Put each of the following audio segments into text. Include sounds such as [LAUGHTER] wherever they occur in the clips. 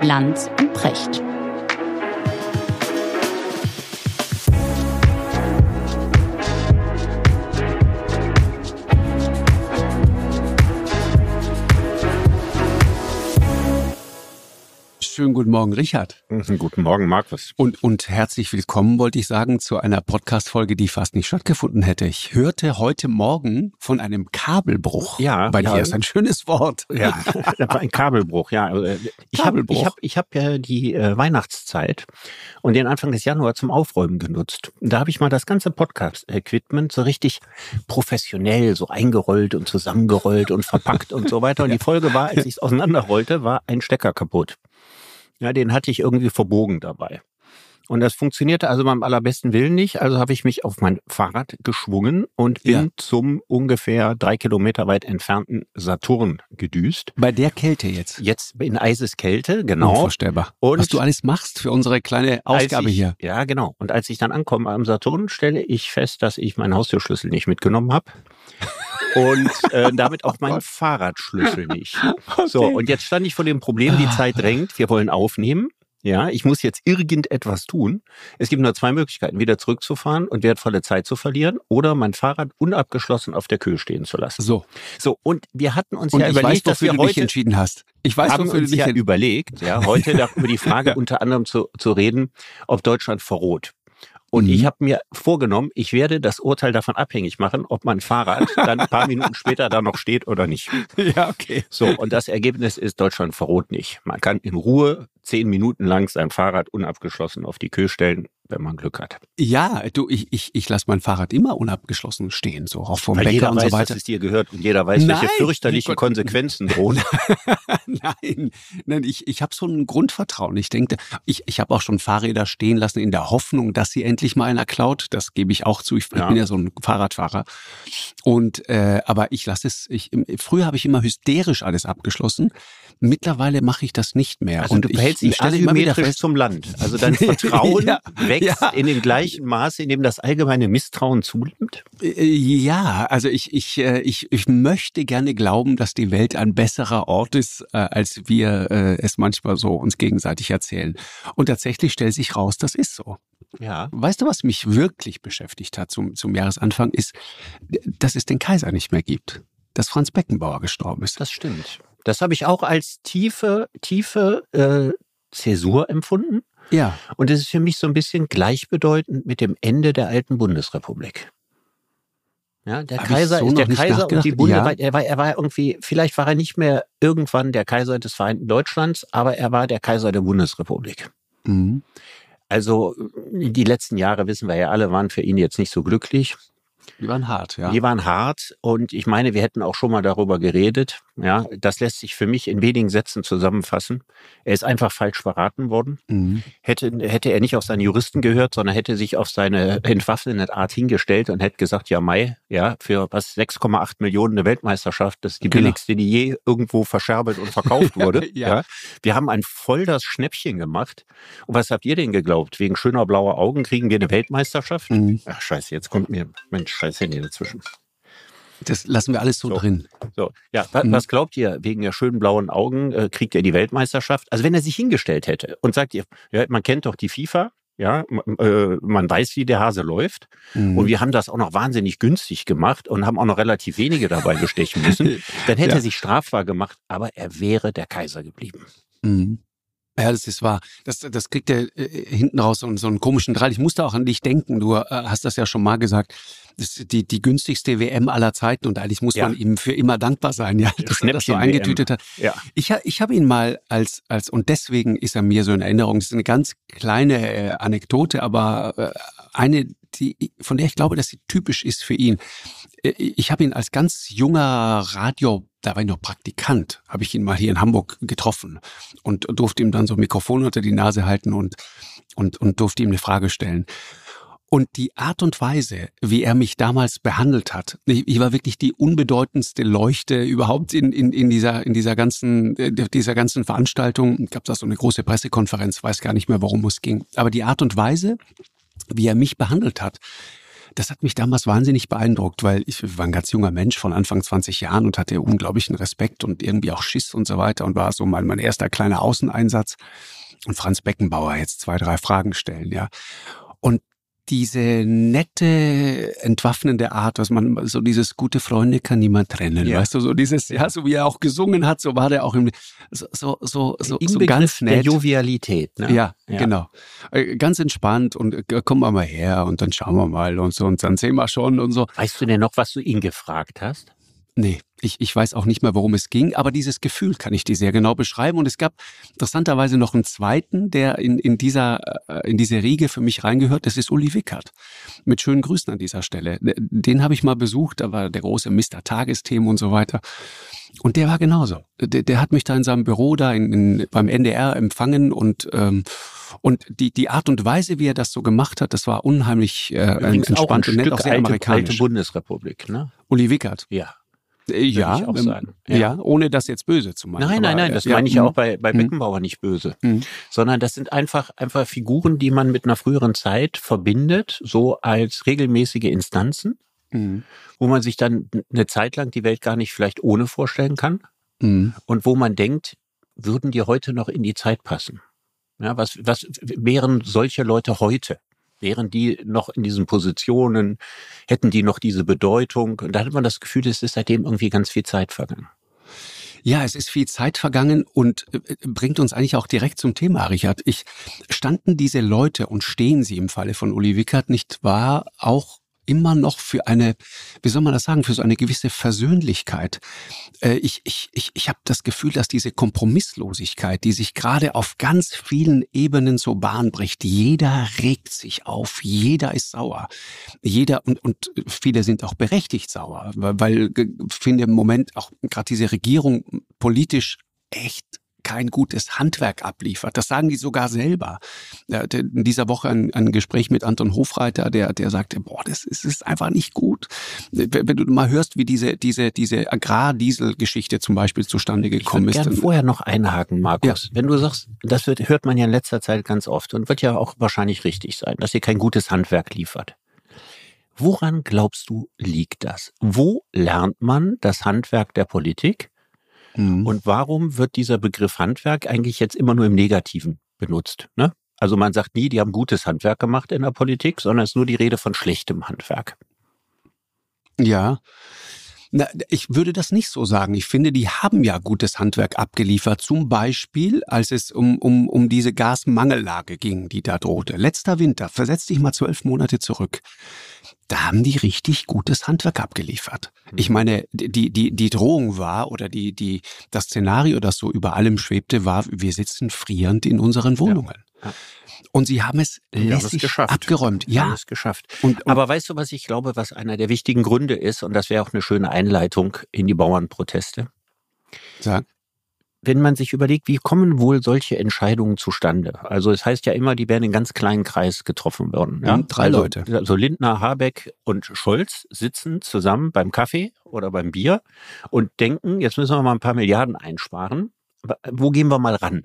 Lanz und Precht. Schönen guten Morgen, Richard. Mhm, guten Morgen, Markus. Und, und herzlich willkommen, wollte ich sagen, zu einer Podcast-Folge, die fast nicht stattgefunden hätte. Ich hörte heute Morgen von einem Kabelbruch. Ja. Bei ja. dir ist ein schönes Wort. Ja, [LAUGHS] das war ein Kabelbruch, ja. Also, äh, Ich habe Kabelbruch. ich hab, ich hab ja die äh, Weihnachtszeit und den Anfang des Januar zum Aufräumen genutzt. Da habe ich mal das ganze Podcast-Equipment so richtig professionell so eingerollt und zusammengerollt und verpackt und so weiter. Und [LAUGHS] die Folge war, als ich es auseinanderrollte, war ein Stecker kaputt. Ja, den hatte ich irgendwie verbogen dabei. Und das funktionierte also beim allerbesten Willen nicht. Also habe ich mich auf mein Fahrrad geschwungen und bin Ja. zum ungefähr drei Kilometer weit entfernten Saturn gedüst. Bei der Kälte jetzt. Jetzt in Eiseskälte, genau. Unvorstellbar. Und- Was du alles machst für unsere kleine Ausgabe ich, hier. Ja, genau. Und als ich dann ankomme am Saturn, stelle ich fest, dass ich meinen Haustürschlüssel nicht mitgenommen habe. Und äh, damit auch [LAUGHS] meinen Fahrradschlüssel nicht. [LAUGHS] So, und jetzt stand ich vor dem Problem, die Zeit drängt, wir wollen aufnehmen. Ja, ich muss jetzt irgendetwas tun. Es gibt nur zwei Möglichkeiten, wieder zurückzufahren und wertvolle Zeit zu verlieren oder mein Fahrrad unabgeschlossen auf der Kühe stehen zu lassen. So. So, und wir hatten uns Und ja ich überlegt, weiß, dass wir du dich heute entschieden hast. Ich weiß, haben wofür du uns dich ja überlegt, ja, heute über die [LAUGHS] Frage unter anderem zu, zu reden, ob Deutschland verroht. Und Mhm. ich habe mir vorgenommen, ich werde das Urteil davon abhängig machen, ob mein Fahrrad [LAUGHS] dann ein paar Minuten später da noch steht oder nicht. Ja, okay. So, und das Ergebnis ist, Deutschland verroht nicht. Man kann in Ruhe zehn Minuten lang sein Fahrrad unabgeschlossen auf die Kühe stellen, wenn man Glück hat. Ja, du, ich, ich, ich lasse mein Fahrrad immer unabgeschlossen stehen, so auch vom Weil Bäcker jeder und weiß, so dass weiter. es dir gehört und jeder weiß, Nein, welche fürchterlichen Gott. Konsequenzen [LAUGHS] drohen. nein, nein, ich, ich habe so ein Grundvertrauen. Ich denke, ich, ich habe auch schon Fahrräder stehen lassen in der Hoffnung, dass sie endlich mal einer klaut. Das gebe ich auch zu. Ich, Ja. bin ja so ein Fahrradfahrer. Und äh, aber ich lasse es. Ich, früher habe ich immer hysterisch alles abgeschlossen. Mittlerweile mache ich das nicht mehr. Also und du behältst dich wieder asymmetrisch zum Land. Also dein [LAUGHS] Vertrauen Ja, wächst ja. in dem gleichen Maße, in dem das allgemeine Misstrauen zunimmt. Äh, Ja, also ich, ich, äh, ich, ich möchte gerne glauben, dass die Welt ein besserer Ort ist, äh, als wir es manchmal so uns gegenseitig erzählen. Und tatsächlich stellt sich raus, das ist so. Ja. Weißt du, was mich wirklich beschäftigt hat zum, zum Jahresanfang, ist, dass es den Kaiser nicht mehr gibt. Dass Franz Beckenbauer gestorben ist. Das stimmt. Das habe ich auch als tiefe, tiefe äh, Zäsur empfunden. Ja, Und es ist für mich so ein bisschen gleichbedeutend mit dem Ende der alten Bundesrepublik. Ja, der Hab Kaiser so ist der Kaiser und die Bunde, Ja. er war, er war irgendwie, vielleicht war er nicht mehr irgendwann der Kaiser des Vereinten Deutschlands, aber er war der Kaiser der Bundesrepublik. mhm. Also die letzten Jahre, wissen wir ja alle, waren für ihn jetzt nicht so glücklich. Die waren hart, ja. Die waren hart und ich meine, wir hätten auch schon mal darüber geredet. Ja, das lässt sich für mich in wenigen Sätzen zusammenfassen. Er ist einfach falsch beraten worden. Mhm. Hätte, hätte er nicht auf seine Juristen gehört, sondern hätte sich auf seine entwaffnete Art hingestellt und hätte gesagt, ja Mai, ja, für was 6,8 Millionen eine Weltmeisterschaft, das ist die Genau. billigste, die je irgendwo verscherbelt und verkauft [LAUGHS] wurde. Ja. Wir haben ein voll das Schnäppchen gemacht. Und was habt ihr denn geglaubt? Wegen schöner blauer Augen kriegen wir eine Weltmeisterschaft? Mhm. Ach scheiße, jetzt kommt mir Mensch, scheiß Handy dazwischen. Das lassen wir alles so, So. drin. So, ja, Mhm. was glaubt ihr, wegen der schönen blauen Augen äh, kriegt er die Weltmeisterschaft? Also wenn er sich hingestellt hätte und sagt, ihr, ja, man kennt doch die FIFA, ja, äh, man weiß, wie der Hase läuft. Mhm. Und wir haben das auch noch wahnsinnig günstig gemacht und haben auch noch relativ wenige dabei bestechen müssen. [LAUGHS] Dann hätte Ja. er sich strafbar gemacht, aber er wäre der Kaiser geblieben. Mhm. Ja, das ist wahr. Das, das kriegt er äh, hinten raus so, so einen komischen Drall. Ich musste auch an dich denken. Du äh, hast das ja schon mal gesagt. Das ist die, die günstigste WM aller Zeiten und eigentlich muss Ja. man ihm für immer dankbar sein, ja, dass er das so eingetütet hat. Ja. Ich, ich habe ihn mal als, als, und deswegen ist er mir so in Erinnerung. Das ist eine ganz kleine äh, Anekdote, aber äh, eine, die, von der ich glaube, dass sie typisch ist für ihn. Äh, Ich habe ihn als ganz junger Radio, da war ich noch Praktikant, habe ich ihn mal hier in Hamburg getroffen und durfte ihm dann so ein Mikrofon unter die Nase halten und, und, und durfte ihm eine Frage stellen. Und die Art und Weise, wie er mich damals behandelt hat, ich, ich war wirklich die unbedeutendste Leuchte überhaupt in, in, in dieser, in dieser ganzen, äh, dieser ganzen Veranstaltung. Gab da so eine große Pressekonferenz, weiß gar nicht mehr, worum es ging. Aber die Art und Weise, wie er mich behandelt hat, das hat mich damals wahnsinnig beeindruckt, weil ich war ein ganz junger Mensch von Anfang 20 Jahren und hatte unglaublichen Respekt und irgendwie auch Schiss und so weiter und war so mein, mein erster kleiner Außeneinsatz. Und Franz Beckenbauer jetzt zwei, drei Fragen stellen, ja. Und diese nette, entwaffnende Art, was man, so dieses gute Freunde kann niemand trennen, ja. weißt du, so dieses, ja, so wie er auch gesungen hat, so war der auch im, so, so, so, so, so ganz nett. Der Jovialität, ne? Ja, ja, genau. Äh, ganz entspannt und äh, kommen wir mal her und dann schauen wir mal und so und dann sehen wir schon und so. Weißt du denn noch, was du ihn gefragt hast? Nee, ich, ich weiß auch nicht mehr, worum es ging, aber dieses Gefühl kann ich dir sehr genau beschreiben. Und es gab interessanterweise noch einen zweiten, der in, in, dieser, äh, in diese Riege für mich reingehört. Das ist Uli Wickert. Mit schönen Grüßen an dieser Stelle. Den habe ich mal besucht, da war der große Mr. Tagesthemen und so weiter. Und der war genauso. Der, der hat mich da in seinem Büro da in, in, beim NDR empfangen und ähm, und die, die Art und Weise, wie er das so gemacht hat, das war unheimlich äh, entspannt auch ein und nett, auch sehr alte, amerikanisch. Alte Bundesrepublik, ne? Uli Wickert. Ja. Äh, ja, ähm, ja, ja. ohne das jetzt böse zu meinen. Nein, nein, nein, das ja, meine ich ja auch bei, bei mhm. Beckenbauer nicht böse. Mhm. Sondern das sind einfach, einfach Figuren, die man mit einer früheren Zeit verbindet, so als regelmäßige Instanzen, mhm. wo man sich dann eine Zeit lang die Welt gar nicht vielleicht ohne vorstellen kann. Mhm. Und wo man denkt, würden die heute noch in die Zeit passen? Ja, was, was wären solche Leute heute? Wären die noch in diesen Positionen, hätten die noch diese Bedeutung? Und da hat man das Gefühl, es ist seitdem irgendwie ganz viel Zeit vergangen. Ja, es ist viel Zeit vergangen und äh, bringt uns eigentlich auch direkt zum Thema, Richard. Ich standen diese Leute und stehen sie im Falle von Uli Wickert nicht wahr auch immer noch für eine, wie soll man das sagen, für so eine gewisse Versöhnlichkeit. Äh, ich ich, ich, ich habe das Gefühl, dass diese Kompromisslosigkeit, die sich gerade auf ganz vielen Ebenen so Bahn bricht, jeder regt sich auf, jeder ist sauer. Jeder und, und viele sind auch berechtigt sauer, weil, weil finde im Moment auch gerade diese Regierung politisch echt kein gutes Handwerk abliefert. Das sagen die sogar selber. In dieser Woche ein, ein Gespräch mit Anton Hofreiter, der, der sagte, boah, das ist, ist einfach nicht gut. Wenn du mal hörst, wie diese, diese, diese Agrardiesel-Geschichte zum Beispiel zustande gekommen ich ist. Ich würde vorher noch einhaken, Markus. Ja. Wenn du sagst, das wird, hört man ja in letzter Zeit ganz oft und wird ja auch wahrscheinlich richtig sein, dass ihr kein gutes Handwerk liefert. Woran glaubst du, liegt das? Wo lernt man das Handwerk der Politik? Mhm. Und warum wird dieser Begriff Handwerk eigentlich jetzt immer nur im Negativen benutzt? Ne? Also man sagt nie, die haben gutes Handwerk gemacht in der Politik, sondern es ist nur die Rede von schlechtem Handwerk. Ja. Na, ich würde das nicht so sagen. Ich finde, die haben ja gutes Handwerk abgeliefert. Zum Beispiel, als es um, um, um diese Gasmangellage ging, die da drohte. Letzter Winter, versetz dich mal zwölf Monate zurück da haben die richtig gutes Handwerk abgeliefert. Ich mhm. meine, die, die, die Drohung war oder die, die, das Szenario, das so über allem schwebte, war, wir sitzen frierend in unseren Wohnungen. Ja. Und sie haben es lässig geschafft. abgeräumt. Ja, haben es geschafft. Und, und, Aber weißt du, was ich glaube, was einer der wichtigen Gründe ist, und das wäre auch eine schöne Einleitung in die Bauernproteste? Sag wenn man sich überlegt, wie kommen wohl solche Entscheidungen zustande? Also es heißt ja immer, die werden in ganz kleinen Kreis getroffen werden. Ja? Drei also, Leute. Also Lindner, Habeck und Scholz sitzen zusammen beim Kaffee oder beim Bier und denken, jetzt müssen wir mal ein paar Milliarden einsparen. Wo gehen wir mal ran?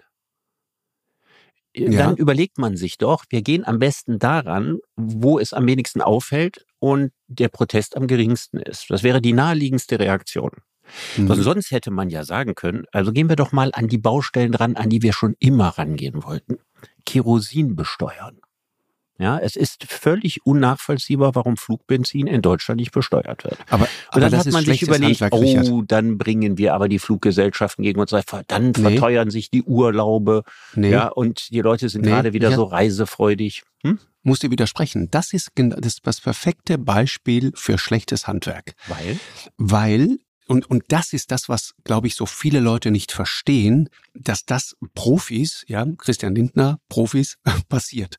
Dann ja. überlegt man sich doch, wir gehen am besten daran, wo es am wenigsten auffällt und der Protest am geringsten ist. Das wäre die naheliegendste Reaktion. Mhm. Also sonst hätte man ja sagen können, also gehen wir doch mal an die Baustellen ran, an die wir schon immer rangehen wollten. Kerosin besteuern. Ja, es ist völlig unnachvollziehbar, warum Flugbenzin in Deutschland nicht besteuert wird. Aber, aber und dann hat man sich überlegt, oh, dann bringen wir aber die Fluggesellschaften gegen uns, dann nee. verteuern sich die Urlaube, nee. ja, und die Leute sind nee. gerade wieder ja. so reisefreudig. Hm? Muss dir widersprechen. Das ist, das das perfekte Beispiel für schlechtes Handwerk. Weil? Weil und, und das ist das, was, glaube ich, so viele Leute nicht verstehen, dass das Profis, ja, Christian Lindner, Profis, [LAUGHS] passiert.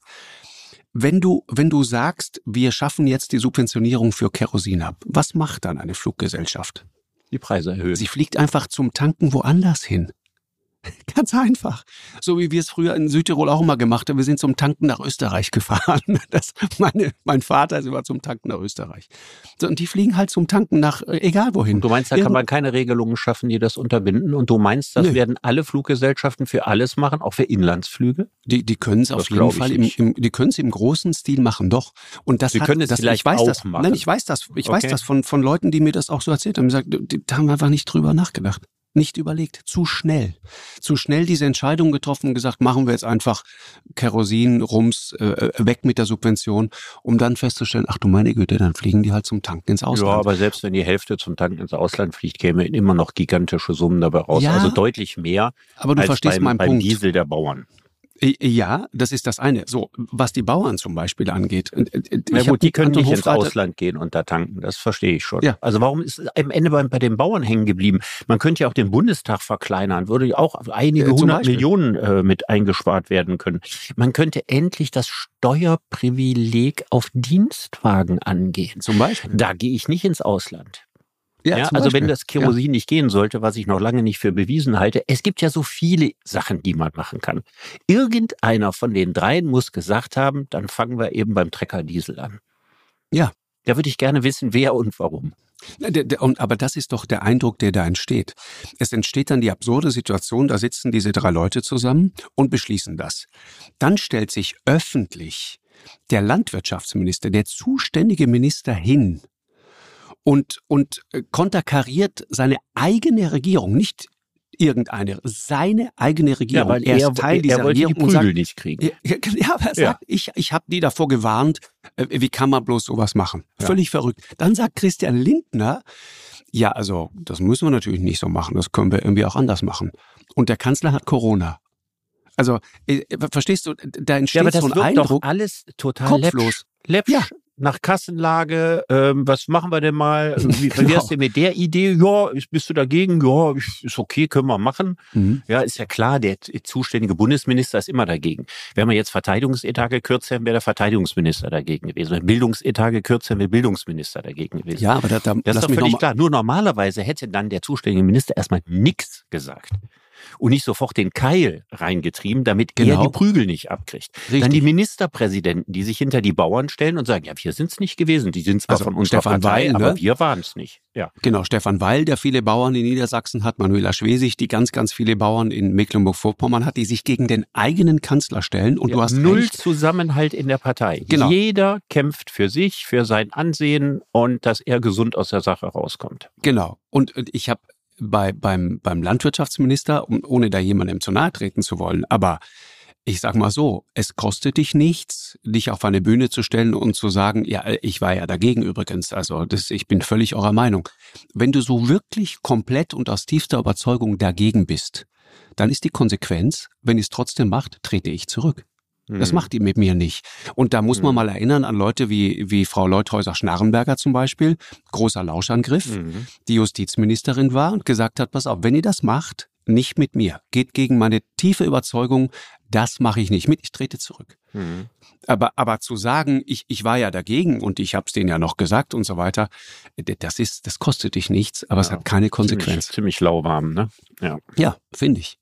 Wenn du, wenn du sagst, wir schaffen jetzt die Subventionierung für Kerosin ab, was macht dann eine Fluggesellschaft? Die Preise erhöhen. Sie fliegt einfach zum Tanken woanders hin. [LAUGHS] Ganz einfach. So wie wir es früher in Südtirol auch immer gemacht haben. Wir sind zum Tanken nach Österreich gefahren. [LAUGHS] Das, meine, mein Vater ist immer zum Tanken nach Österreich. So, und die fliegen halt zum Tanken nach, äh, egal wohin. Du meinst, da kann man keine Regelungen schaffen, die das unterbinden? Und du meinst, das Nö. werden alle Fluggesellschaften für alles machen, auch für Inlandsflüge? Die, die können es auf jeden Fall im, im, die können es im großen Stil machen, doch. Und das Sie hat, können es das, vielleicht ich weiß auch das, machen. Nein, ich weiß das. Ich okay. weiß das von, von Leuten, die mir das auch so erzählt haben. Die sagen, die, die haben einfach nicht drüber nachgedacht nicht überlegt, zu schnell. Zu schnell diese Entscheidung getroffen und gesagt, machen wir jetzt einfach Kerosin, Rums, äh, äh, weg mit der Subvention, um dann festzustellen, ach du meine Güte, dann fliegen die halt zum Tanken ins Ausland. Ja, aber selbst wenn die Hälfte zum Tanken ins Ausland fliegt, käme immer noch gigantische Summen dabei raus. Ja, also deutlich mehr aber du als verstehst beim, meinen beim Punkt. Diesel der Bauern. Ja, das ist das eine. So, was die Bauern zum Beispiel angeht. Na gut, die können nicht ins Ausland gehen und da tanken, das verstehe ich schon. Ja. Also warum ist am Ende bei, bei den Bauern hängen geblieben? Man könnte ja auch den Bundestag verkleinern, würde auch einige hundert Millionen äh, mit eingespart werden können. Man könnte endlich das Steuerprivileg auf Dienstwagen angehen. Zum Beispiel. Da gehe ich nicht ins Ausland. Ja, ja also wenn das Kerosin ja. nicht gehen sollte, was ich noch lange nicht für bewiesen halte, es gibt ja so viele Sachen, die man machen kann. Irgendeiner von den dreien muss gesagt haben, dann fangen wir eben beim Treckerdiesel an. Ja. Da würde ich gerne wissen, wer und warum. Aber das ist doch der Eindruck, der da entsteht. Es entsteht dann die absurde Situation, da sitzen diese drei Leute zusammen und beschließen das. Dann stellt sich öffentlich der Landwirtschaftsminister, der zuständige Minister hin und, und äh, konterkariert seine eigene Regierung, nicht irgendeine, seine eigene Regierung. Ja, weil er, er ist Teil er, dieser er wollte Regierung die Prügel sagt, nicht kriegen. Ja, ja aber er sagt, ja. ich, ich habe die davor gewarnt, äh, wie kann man bloß sowas machen? Ja. Völlig verrückt. Dann sagt Christian Lindner, ja, also das müssen wir natürlich nicht so machen, das können wir irgendwie auch anders machen. Und der Kanzler hat Corona. Also, äh, verstehst du, da entsteht ja, aber das so ein Eindruck. Doch alles total kopflos. Läppsch. Ja nach Kassenlage, ähm, was machen wir denn mal? [LAUGHS] Wie, genau. wär's denn mit der Idee? Ja, bist du dagegen? Ja, ist okay, können wir machen. Mhm. Ja, ist ja klar, der zuständige Bundesminister ist immer dagegen. Wenn wir jetzt Verteidigungsetat gekürzt hätten, wäre der Verteidigungsminister dagegen gewesen. Wenn Bildungsetat gekürzt hätten, wäre Bildungsminister dagegen gewesen. Ja, aber da, da, das ist doch völlig klar. Nur normalerweise hätte dann der zuständige Minister erstmal nichts gesagt und nicht sofort den Keil reingetrieben, damit genau. er die Prügel nicht abkriegt. Richtig. Dann die Ministerpräsidenten, die sich hinter die Bauern stellen und sagen, ja, wir sind es nicht gewesen. Die sind zwar also von unserer Stefan Partei, Weil, aber ne? wir waren es nicht. Ja. Genau, Stefan Weil, der viele Bauern in Niedersachsen hat, Manuela Schwesig, die ganz, ganz viele Bauern in Mecklenburg-Vorpommern hat, die sich gegen den eigenen Kanzler stellen. Und ja, du hast null recht. Zusammenhalt in der Partei. Genau. Jeder kämpft für sich, für sein Ansehen und dass er gesund aus der Sache rauskommt. Genau. Und ich habe bei, beim, beim Landwirtschaftsminister, ohne da jemandem zu nahe treten zu wollen, aber ich sag mal so, es kostet dich nichts, dich auf eine Bühne zu stellen und zu sagen, ja, ich war ja dagegen übrigens, also das, ich bin völlig eurer Meinung. Wenn du so wirklich komplett und aus tiefster Überzeugung dagegen bist, dann ist die Konsequenz, wenn ihr es trotzdem macht, trete ich zurück. Das mhm. macht die mit mir nicht. Und da muss man mhm. mal erinnern an Leute wie, wie Frau Leuthäuser-Schnarrenberger zum Beispiel, großer Lauschangriff, mhm. die Justizministerin war und gesagt hat, pass auf, wenn ihr das macht, nicht mit mir, geht gegen meine tiefe Überzeugung, das mache ich nicht mit, ich trete zurück. Mhm. Aber, aber zu sagen, ich, ich war ja dagegen und ich habe es denen ja noch gesagt und so weiter, das ist, das kostet dich nichts, aber ja, es hat keine Konsequenz. Ziemlich, ziemlich lauwarm, ne? Ja, ja finde ich.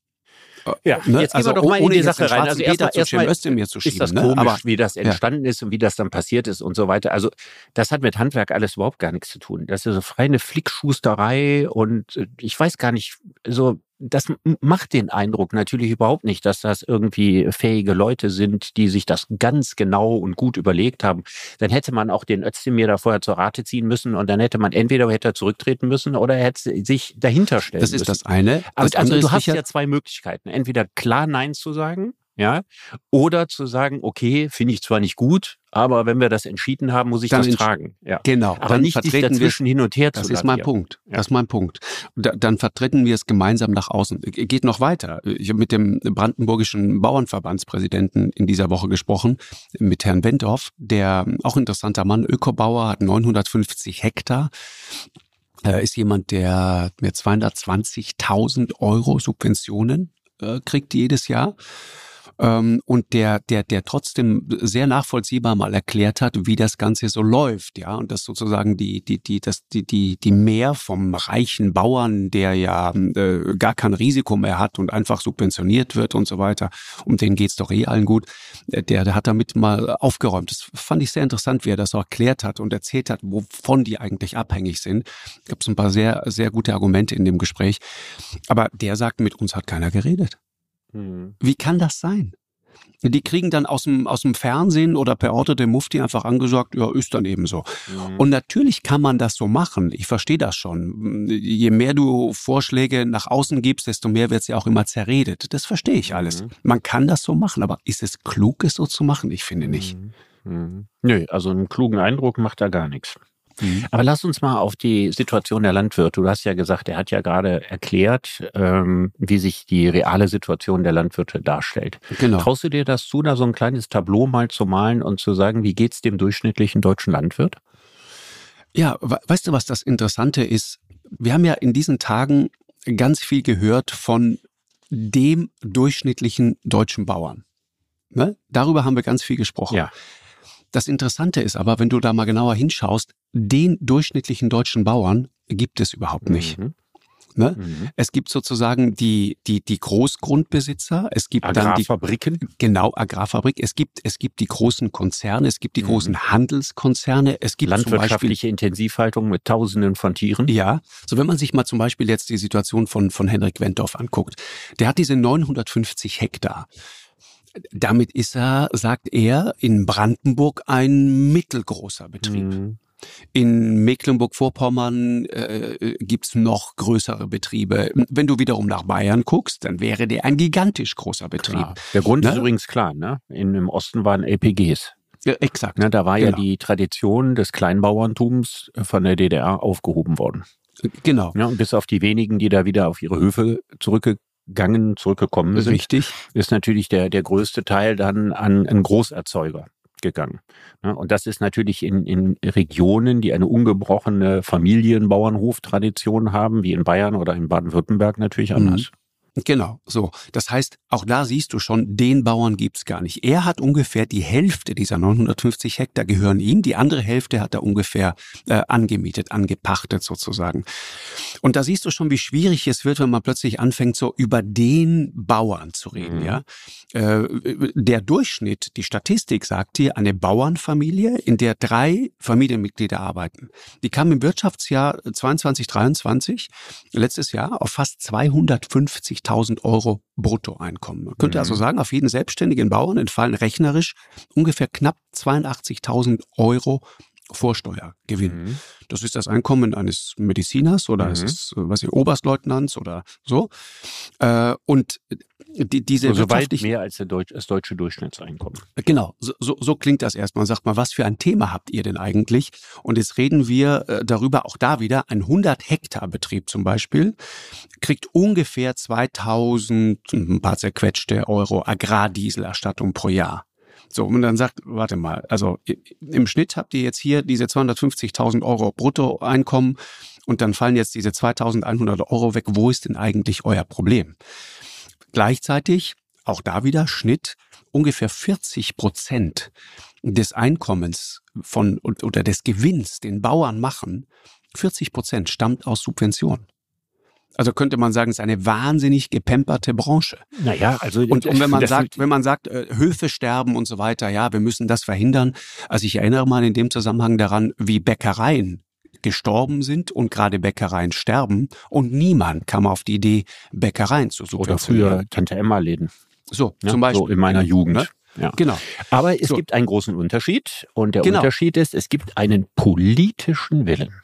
Ja, ne? jetzt also, gehen wir doch mal in die Sache rein. Also erstmal erst mir zu schieben, ist das ne? komisch, Aber, wie das entstanden ja. ist und wie das dann passiert ist und so weiter. Also das hat mit Handwerk alles überhaupt gar nichts zu tun. Das ist so freie Flickschusterei und äh, ich weiß gar nicht, so das macht den Eindruck natürlich überhaupt nicht, dass das irgendwie fähige Leute sind, die sich das ganz genau und gut überlegt haben. Dann hätte man auch den Özdemir da vorher zur Rate ziehen müssen und dann hätte man entweder hätte er zurücktreten müssen oder er hätte sich dahinter stellen müssen. Das ist das eine. Das also du hast ja zwei Möglichkeiten. Entweder klar Nein zu sagen ja, oder zu sagen, okay, finde ich zwar nicht gut, aber wenn wir das entschieden haben, muss ich dann das tragen. Ja. Genau. Aber dann nicht vertreten dazwischen wir, hin und her Das ist mein Punkt. Ja. Das ist mein Punkt. Da, dann vertreten wir es gemeinsam nach außen. Geht noch weiter. Ich habe mit dem brandenburgischen Bauernverbandspräsidenten in dieser Woche gesprochen, mit Herrn Wendorf, der auch interessanter Mann, Ökobauer, hat 950 Hektar äh, ist jemand, der mir 220.000 Euro Subventionen äh, kriegt jedes Jahr ähm, und der, der, der trotzdem sehr nachvollziehbar mal erklärt hat, wie das Ganze so läuft, ja, und das sozusagen die, die, die, das, die, die, die Mehr vom reichen Bauern, der ja äh, gar kein Risiko mehr hat und einfach subventioniert wird und so weiter, um den geht's doch eh allen gut, der, der hat damit mal aufgeräumt. Das fand ich sehr interessant, wie er das auch erklärt hat und erzählt hat, wovon die eigentlich abhängig sind. Es gab so ein paar sehr, sehr gute Argumente in dem Gespräch. Aber der sagt, mit uns hat keiner geredet. Mhm. Wie kann das sein? Die kriegen dann aus dem, aus dem Fernsehen oder per Orte der Mufti einfach angesagt, ja, ist dann eben so. Mhm. Und natürlich kann man das so machen. Ich verstehe das schon. Je mehr du Vorschläge nach außen gibst, desto mehr wird es ja auch immer zerredet. Das verstehe ich alles. Mhm. Man kann das so machen, aber ist es klug, es so zu machen? Ich finde nicht. Mhm. Mhm. Nö, also einen klugen Eindruck macht da gar nichts. Mhm. Aber lass uns mal auf die Situation der Landwirte. Du hast ja gesagt, er hat ja gerade erklärt, ähm, wie sich die reale Situation der Landwirte darstellt. Genau. Traust du dir das zu, da so ein kleines Tableau mal zu malen und zu sagen, wie geht's dem durchschnittlichen deutschen Landwirt? Ja, weißt du, was das Interessante ist? Wir haben ja in diesen Tagen ganz viel gehört von dem durchschnittlichen deutschen Bauern. Ne? Darüber haben wir ganz viel gesprochen. Ja. Das Interessante ist aber, wenn du da mal genauer hinschaust, den durchschnittlichen deutschen Bauern gibt es überhaupt nicht. Mhm. Ne? Mhm. Es gibt sozusagen die, die, die Großgrundbesitzer, es gibt Agrarfabriken. dann die, genau, Agrarfabrik, es gibt, es gibt die großen Konzerne, es gibt die mhm. großen Handelskonzerne, es gibt landwirtschaftliche Beispiel, Intensivhaltung mit Tausenden von Tieren. Ja, so wenn man sich mal zum Beispiel jetzt die Situation von, von Henrik Wentorf anguckt, der hat diese 950 Hektar. Damit ist er, sagt er, in Brandenburg ein mittelgroßer Betrieb. Mhm. In Mecklenburg-Vorpommern äh, gibt's noch größere Betriebe. Wenn du wiederum nach Bayern guckst, dann wäre der ein gigantisch großer Betrieb. Klar. Der Grund ne? ist übrigens klar, ne? In, Im Osten waren LPGs. Ja, exakt. Ne, da war genau. ja die Tradition des Kleinbauerntums von der DDR aufgehoben worden. Genau. Ja, und bis auf die wenigen, die da wieder auf ihre Höfe zurückgekommen gegangen, zurückgekommen sind, Richtig. ist natürlich der, der größte Teil dann an einen Großerzeuger gegangen. Und das ist natürlich in, in Regionen, die eine ungebrochene Familienbauernhoftradition haben, wie in Bayern oder in Baden-Württemberg natürlich mhm. anders. Genau, so. Das heißt, auch da siehst du schon, den Bauern gibt's gar nicht. Er hat ungefähr die Hälfte dieser 950 Hektar gehören ihm, die andere Hälfte hat er ungefähr äh, angemietet, angepachtet sozusagen. Und da siehst du schon, wie schwierig es wird, wenn man plötzlich anfängt, so über den Bauern zu reden. Mhm. Ja, äh, Der Durchschnitt, die Statistik sagt dir, eine Bauernfamilie, in der drei Familienmitglieder arbeiten, die kam im Wirtschaftsjahr 22, 23, letztes Jahr, auf fast 250 80.000 Euro Bruttoeinkommen. Man könnte also mhm. also sagen, auf jeden selbstständigen Bauern entfallen rechnerisch ungefähr knapp 82.000 Euro Vorsteuergewinn. Mhm. Das ist das Einkommen eines Mediziners oder mhm. es ist, was ich, Oberstleutnants oder so. Äh, und die, diese also weit mehr als Deutsch, das deutsche Durchschnittseinkommen. Genau, so, so, so klingt das erstmal. Sagt mal, was für ein Thema habt ihr denn eigentlich? Und jetzt reden wir äh, darüber, auch da wieder, ein 100 Hektar Betrieb zum Beispiel kriegt ungefähr 2000, ein paar zerquetschte Euro Agrardieselerstattung pro Jahr. So, und dann sagt, warte mal, also im Schnitt habt ihr jetzt hier diese 250.000 Euro Bruttoeinkommen und dann fallen jetzt diese 2.100 Euro weg. Wo ist denn eigentlich euer Problem? Gleichzeitig, auch da wieder Schnitt, ungefähr 40 Prozent des Einkommens von oder des Gewinns, den Bauern machen, 40 Prozent stammt aus Subventionen. Also könnte man sagen, es ist eine wahnsinnig gepemperte Branche. Naja, also und, und wenn man sagt, wenn man sagt, äh, Höfe sterben und so weiter, ja, wir müssen das verhindern. Also ich erinnere mal in dem Zusammenhang daran, wie Bäckereien gestorben sind und gerade Bäckereien sterben und niemand kam auf die Idee, Bäckereien zu suchen. Oder früher Tante Emma Läden. So, ja, zum Beispiel. So in meiner Jugend. Ne? Ja. Genau. Aber es so. gibt einen großen Unterschied und der genau. Unterschied ist, es gibt einen politischen Willen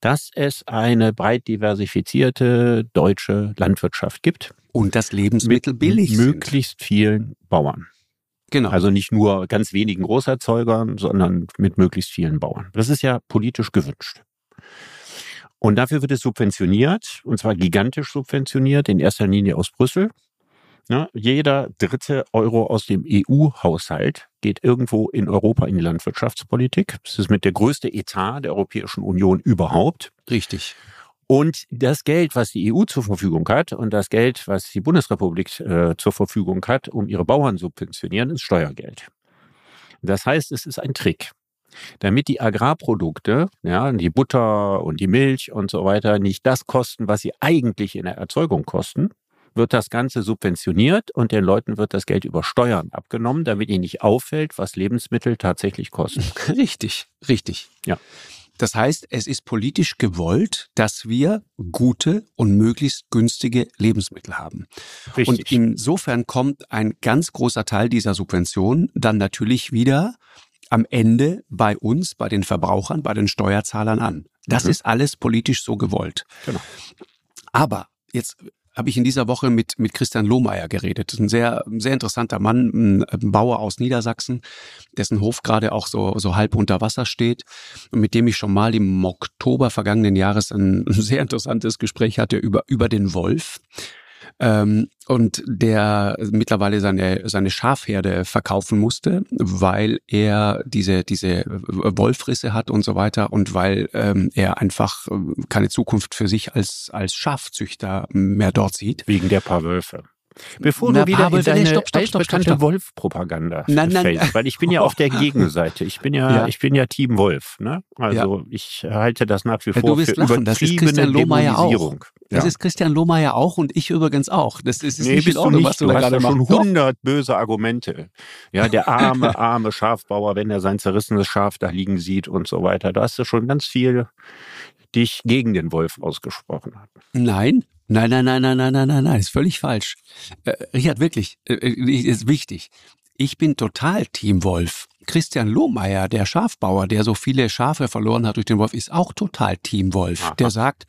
dass es eine breit diversifizierte deutsche Landwirtschaft gibt. Und das Lebensmittel billig mit möglichst vielen Bauern. Genau. Also nicht nur ganz wenigen Großerzeugern, sondern mit möglichst vielen Bauern. Das ist ja politisch gewünscht. Und dafür wird es subventioniert, und zwar gigantisch subventioniert, in erster Linie aus Brüssel. Ja, jeder dritte Euro aus dem EU-Haushalt geht irgendwo in Europa in die Landwirtschaftspolitik. Das ist mit der größte Etat der Europäischen Union überhaupt. Richtig. Und das Geld, was die EU zur Verfügung hat und das Geld, was die Bundesrepublik äh, zur Verfügung hat, um ihre Bauern subventionieren, ist Steuergeld. Das heißt, es ist ein Trick. Damit die Agrarprodukte, ja, die Butter und die Milch und so weiter nicht das kosten, was sie eigentlich in der Erzeugung kosten, wird das Ganze subventioniert und den Leuten wird das Geld über Steuern abgenommen, damit ihnen nicht auffällt, was Lebensmittel tatsächlich kosten. [LAUGHS] Richtig, richtig. Ja. Das heißt, es ist politisch gewollt, dass wir gute und möglichst günstige Lebensmittel haben. Richtig. Und insofern kommt ein ganz großer Teil dieser Subvention dann natürlich wieder am Ende bei uns, bei den Verbrauchern, bei den Steuerzahlern an. Das Mhm. ist alles politisch so gewollt. Genau. Aber jetzt habe ich in dieser Woche mit, mit Christian Lohmeier geredet. Ein sehr, sehr interessanter Mann, ein Bauer aus Niedersachsen, dessen Hof gerade auch so, so halb unter Wasser steht und mit dem ich schon mal im Oktober vergangenen Jahres ein sehr interessantes Gespräch hatte über, über den Wolf. Ähm, und der mittlerweile seine, seine Schafherde verkaufen musste, weil er diese, diese Wolfrisse hat und so weiter und weil ähm, er einfach äh, keine Zukunft für sich als, als Schafzüchter mehr dort sieht. Wegen der paar Wölfe. Bevor Na, du wieder paar in deine stopp, stopp, stopp, stopp, stopp. Wolf-Propaganda Nein, nein. fällst, weil ich bin ja auf der [LAUGHS] Gegenseite. Ich bin ja, Ja. ich bin ja Team Wolf. Ne? Also ich halte das nach wie Ja, vor du wirst für lachen, das ist Christian Lohmeier auch. Das Ja. ist Christian Lohmeier auch und ich übrigens auch. Das, das ist nee, nicht in du Ordnung, nicht. was du, Du da hast gerade ja schon machst. Doch. hundert böse Argumente. Ja, der arme, arme Schafbauer, wenn er sein zerrissenes Schaf da liegen sieht und so weiter. Da hast du schon ganz viel dich gegen den Wolf ausgesprochen. Nein, nein, nein, nein, nein, nein, nein, nein, nein, ist völlig falsch. Äh, Richard, wirklich, äh, äh, ist wichtig. Ich bin total Team Wolf. Christian Lohmeier, der Schafbauer, der so viele Schafe verloren hat durch den Wolf, ist auch total Team Wolf. Aha. Der sagt,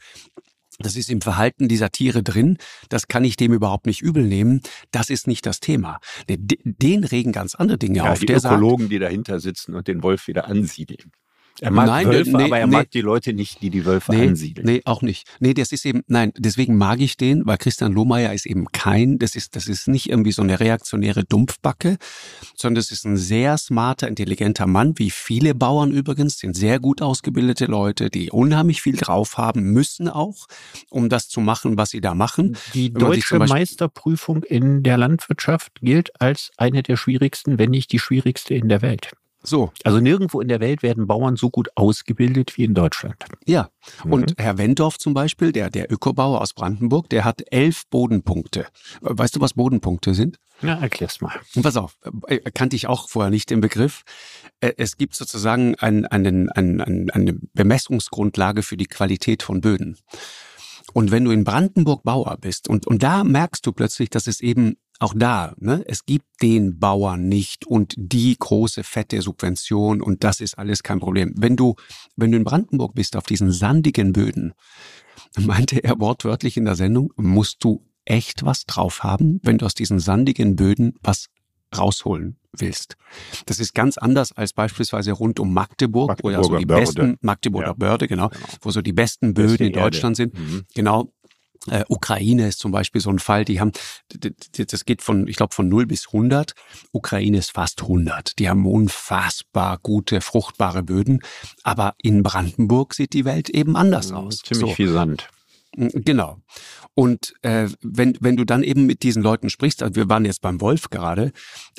das ist im Verhalten dieser Tiere drin, das kann ich dem überhaupt nicht übel nehmen, das ist nicht das Thema. Den regen ganz andere Dinge Ja, auf. die Der sagt, Ökologen, die dahinter sitzen und den Wolf wieder ansiedeln. Er mag Nein, Wölfe, nee, aber er nee. mag die Leute nicht, die die Wölfe Nee, ansiedeln. nee, auch nicht. Nee, das ist eben, nein, deswegen mag ich den, weil Christian Lohmeier ist eben kein, das ist, das ist nicht irgendwie so eine reaktionäre Dumpfbacke, sondern das ist ein sehr smarter, intelligenter Mann, wie viele Bauern übrigens, sind sehr gut ausgebildete Leute, die unheimlich viel drauf haben, müssen auch, um das zu machen, was sie da machen. Die Wenn deutsche Beispiel- Meisterprüfung in der Landwirtschaft gilt als eine der schwierigsten, wenn nicht die schwierigste in der Welt. So, Also nirgendwo in der Welt werden Bauern so gut ausgebildet wie in Deutschland. ja. Mhm. Und Herr Wendorf zum Beispiel, der, der Ökobauer aus Brandenburg, der hat elf Bodenpunkte. Weißt du, was Bodenpunkte sind? Ja, erklär's mal. Und pass auf, äh, kannte ich auch vorher nicht den Begriff. Äh, Es gibt sozusagen ein, einen, einen, einen, eine Bemessungsgrundlage für die Qualität von Böden. Und wenn du in Brandenburg Bauer bist, und, und da merkst du plötzlich, dass es eben auch da, ne, es gibt den Bauern nicht und die große fette Subvention und das ist alles kein Problem. Wenn du, wenn du in Brandenburg bist auf diesen sandigen Böden, [LAUGHS] meinte er wortwörtlich in der Sendung, musst du echt was drauf haben, wenn du aus diesen sandigen Böden was rausholen willst. Das ist ganz anders als beispielsweise rund um Magdeburg, wo ja so die Börde. besten Magdeburger Ja. Börde, genau, Genau. wo so die besten Böden Beste in Erde. Deutschland sind. Mhm. Genau. Äh, Ukraine ist zum Beispiel so ein Fall, die haben, das geht von, ich glaube, von 0 bis 100. Ukraine ist fast 100. Die haben unfassbar gute, fruchtbare Böden. Aber in Brandenburg sieht die Welt eben anders aus. Ziemlich So. viel Sand. Mm, Genau. Und äh, wenn, wenn du dann eben mit diesen Leuten sprichst, also wir waren jetzt beim Wolf gerade,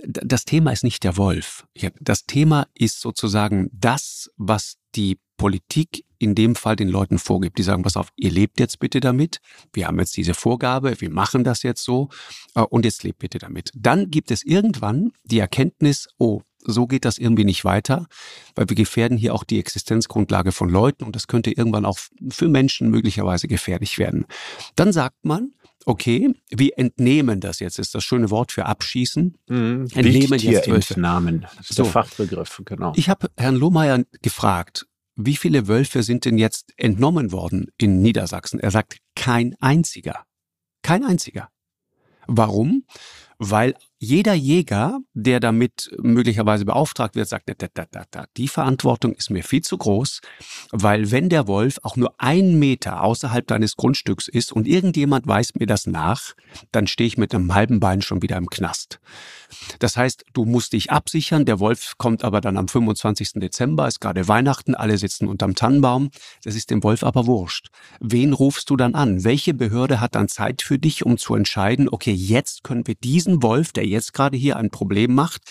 das Thema ist nicht der Wolf. Ja, Das Thema ist sozusagen das, was die Politik in dem Fall den Leuten vorgibt. Die sagen, pass auf, ihr lebt jetzt bitte damit. Wir haben jetzt diese Vorgabe, wir machen das jetzt so äh, und jetzt lebt bitte damit. Dann gibt es irgendwann die Erkenntnis, oh, so geht das irgendwie nicht weiter, weil wir gefährden hier auch die Existenzgrundlage von Leuten und das könnte irgendwann auch für Menschen möglicherweise gefährlich werden. Dann sagt man, okay, wir entnehmen das jetzt, ist das schöne Wort für abschießen. Mhm. Entnehmen jetzt. Entnahmen. Das ist So. der Fachbegriff, genau. Ich habe Herrn Lohmeier gefragt, wie viele Wölfe sind denn jetzt entnommen worden in Niedersachsen? Er sagt, kein einziger. Kein einziger. Warum? weil jeder Jäger, der damit möglicherweise beauftragt wird, sagt, da, da, da, da, die Verantwortung ist mir viel zu groß, weil wenn der Wolf auch nur ein Meter außerhalb deines Grundstücks ist und irgendjemand weist mir das nach, dann stehe ich mit einem halben Bein schon wieder im Knast. Das heißt, du musst dich absichern, der Wolf kommt aber dann am 25. Dezember, ist gerade Weihnachten, alle sitzen unterm Tannenbaum, das ist dem Wolf aber wurscht. Wen rufst du dann an? Welche Behörde hat dann Zeit für dich, um zu entscheiden, okay, jetzt können wir diesen Wolf, der jetzt gerade hier ein Problem macht,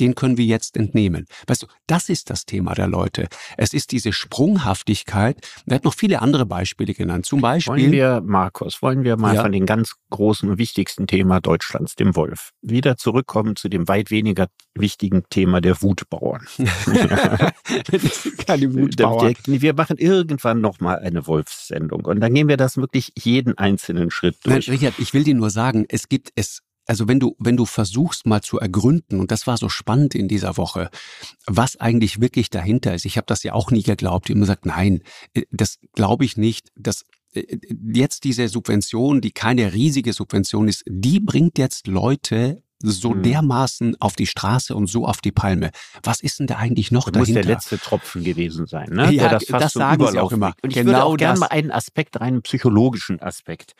den können wir jetzt entnehmen. Weißt du, das ist das Thema der Leute. Es ist diese Sprunghaftigkeit. Er hat noch viele andere Beispiele genannt. Zum Beispiel. Wollen wir, Markus, wollen wir mal ja. von den ganz großen und wichtigsten Thema Deutschlands, dem Wolf, wieder zurückkommen zu dem weit weniger wichtigen Thema der Wutbauern. [LAUGHS] [LAUGHS] Keine Wutbauern. Wir machen irgendwann nochmal eine Wolfssendung und dann gehen wir das wirklich jeden einzelnen Schritt durch. Richard, ich will dir nur sagen, es gibt es also wenn du, wenn du versuchst mal zu ergründen, und das war so spannend in dieser Woche, was eigentlich wirklich dahinter ist. Ich habe das ja auch nie geglaubt. Immer gesagt, nein, äh, das glaube ich nicht. Das äh, jetzt diese Subvention, die keine riesige Subvention ist, die bringt jetzt Leute so hm. dermaßen auf die Straße und so auf die Palme. Was ist denn da eigentlich noch das dahinter? muss der letzte Tropfen gewesen sein, ne? Ja, das, das sagen sie auch immer. Und ich genau würde auch gerne mal einen Aspekt, einen psychologischen Aspekt.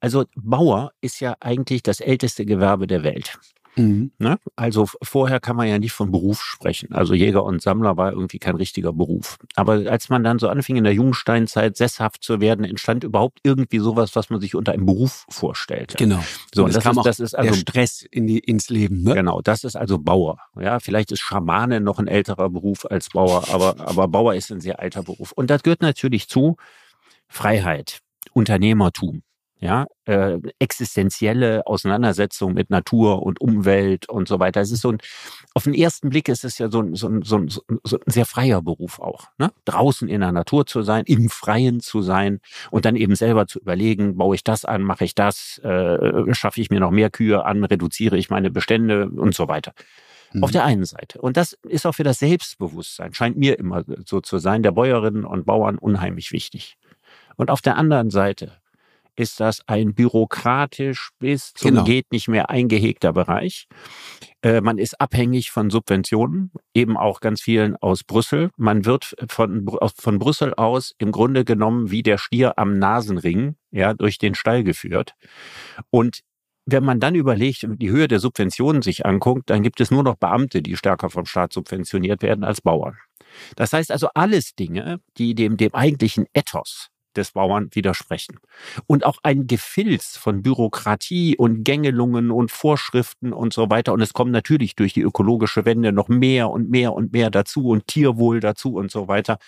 Also Bauer ist ja eigentlich das älteste Gewerbe der Welt. Mhm. Ne? Also vorher kann man ja nicht von Beruf sprechen. Also Jäger und Sammler war irgendwie kein richtiger Beruf. Aber als man dann so anfing in der Jungsteinzeit sesshaft zu werden, entstand überhaupt irgendwie sowas, was man sich unter einem Beruf vorstellt. Genau. So, und das, kam ist, das ist also Stress in die, ins Leben. Ne? Genau, das ist also Bauer. Ja, vielleicht ist Schamane noch ein älterer Beruf als Bauer, aber, aber Bauer ist ein sehr alter Beruf. Und das gehört natürlich zu Freiheit, Unternehmertum ja, äh, existenzielle Auseinandersetzung mit Natur und Umwelt und so weiter. Es ist so ein, auf den ersten Blick ist es ja so ein, so ein, so ein, so ein sehr freier Beruf auch. Ne? Draußen in der Natur zu sein, im Freien zu sein und dann eben selber zu überlegen, baue ich das an, mache ich das, äh, schaffe ich mir noch mehr Kühe an, reduziere ich meine Bestände und so weiter. Mhm. Auf der einen Seite. Und das ist auch für das Selbstbewusstsein, scheint mir immer so zu sein, der Bäuerinnen und Bauern unheimlich wichtig. Und auf der anderen Seite ist das ein bürokratisch bis zum genau. geht nicht mehr eingehegter Bereich. Äh, man ist abhängig von Subventionen, eben auch ganz vielen aus Brüssel. Man wird von, von Brüssel aus im Grunde genommen wie der Stier am Nasenring, ja, durch den Stall geführt. Und wenn man dann überlegt, die Höhe der Subventionen sich anguckt, dann gibt es nur noch Beamte, die stärker vom Staat subventioniert werden als Bauern. Das heißt also alles Dinge, die dem, dem eigentlichen Ethos des Bauern widersprechen. Und auch ein Gefilz von Bürokratie und Gängelungen und Vorschriften und so weiter. Und es kommen natürlich durch die ökologische Wende noch mehr und mehr und mehr dazu und Tierwohl dazu und so weiter